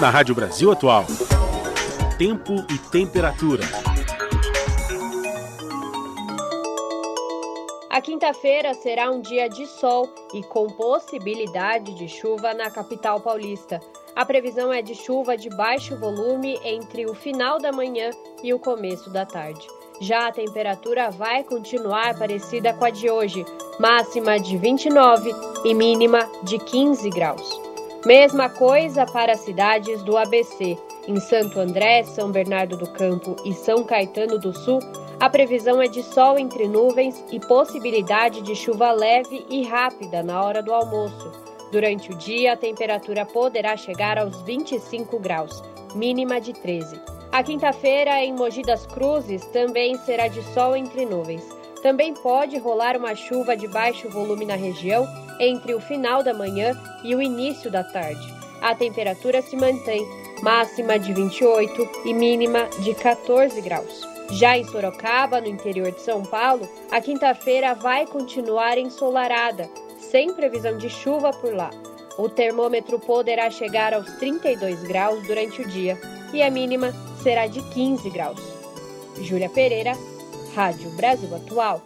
Na Rádio Brasil Atual, tempo e temperatura. A quinta-feira será um dia de sol e com possibilidade de chuva na capital paulista. A previsão é de chuva de baixo volume entre o final da manhã e o começo da tarde. Já a temperatura vai continuar parecida com a de hoje, máxima de 29 e mínima de 15 graus. Mesma coisa para as cidades do ABC. Em Santo André, São Bernardo do Campo e São Caetano do Sul, a previsão é de sol entre nuvens e possibilidade de chuva leve e rápida na hora do almoço. Durante o dia, a temperatura poderá chegar aos 25 graus, mínima de 13. A quinta-feira, em Mogi das Cruzes, também será de sol entre nuvens. Também pode rolar uma chuva de baixo volume na região entre o final da manhã e o início da tarde. A temperatura se mantém, máxima de 28 e mínima de 14 graus. Já em Sorocaba, no interior de São Paulo, a quinta-feira vai continuar ensolarada, sem previsão de chuva por lá. O termômetro poderá chegar aos 32 graus durante o dia e a mínima será de 15 graus. Júlia Pereira, Rádio Brasil Atual.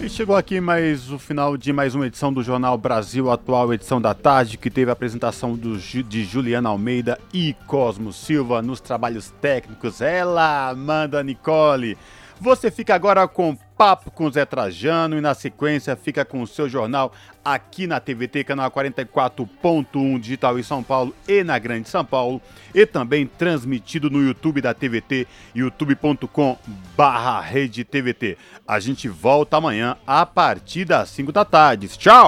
E chegou aqui mais o final de mais uma edição do Jornal Brasil Atual, edição da tarde, que teve a apresentação do, de Juliana Almeida e Cosmo Silva nos trabalhos técnicos. Ela, Amanda Nicole. Você fica agora com Papo com Zé Trajano e na sequência fica com o seu jornal aqui na TVT, canal 44.1 digital em São Paulo e na Grande São Paulo e também transmitido no YouTube da TVT, youtube.com barra rede TVT. A gente volta amanhã a partir das 5 da tarde. Tchau!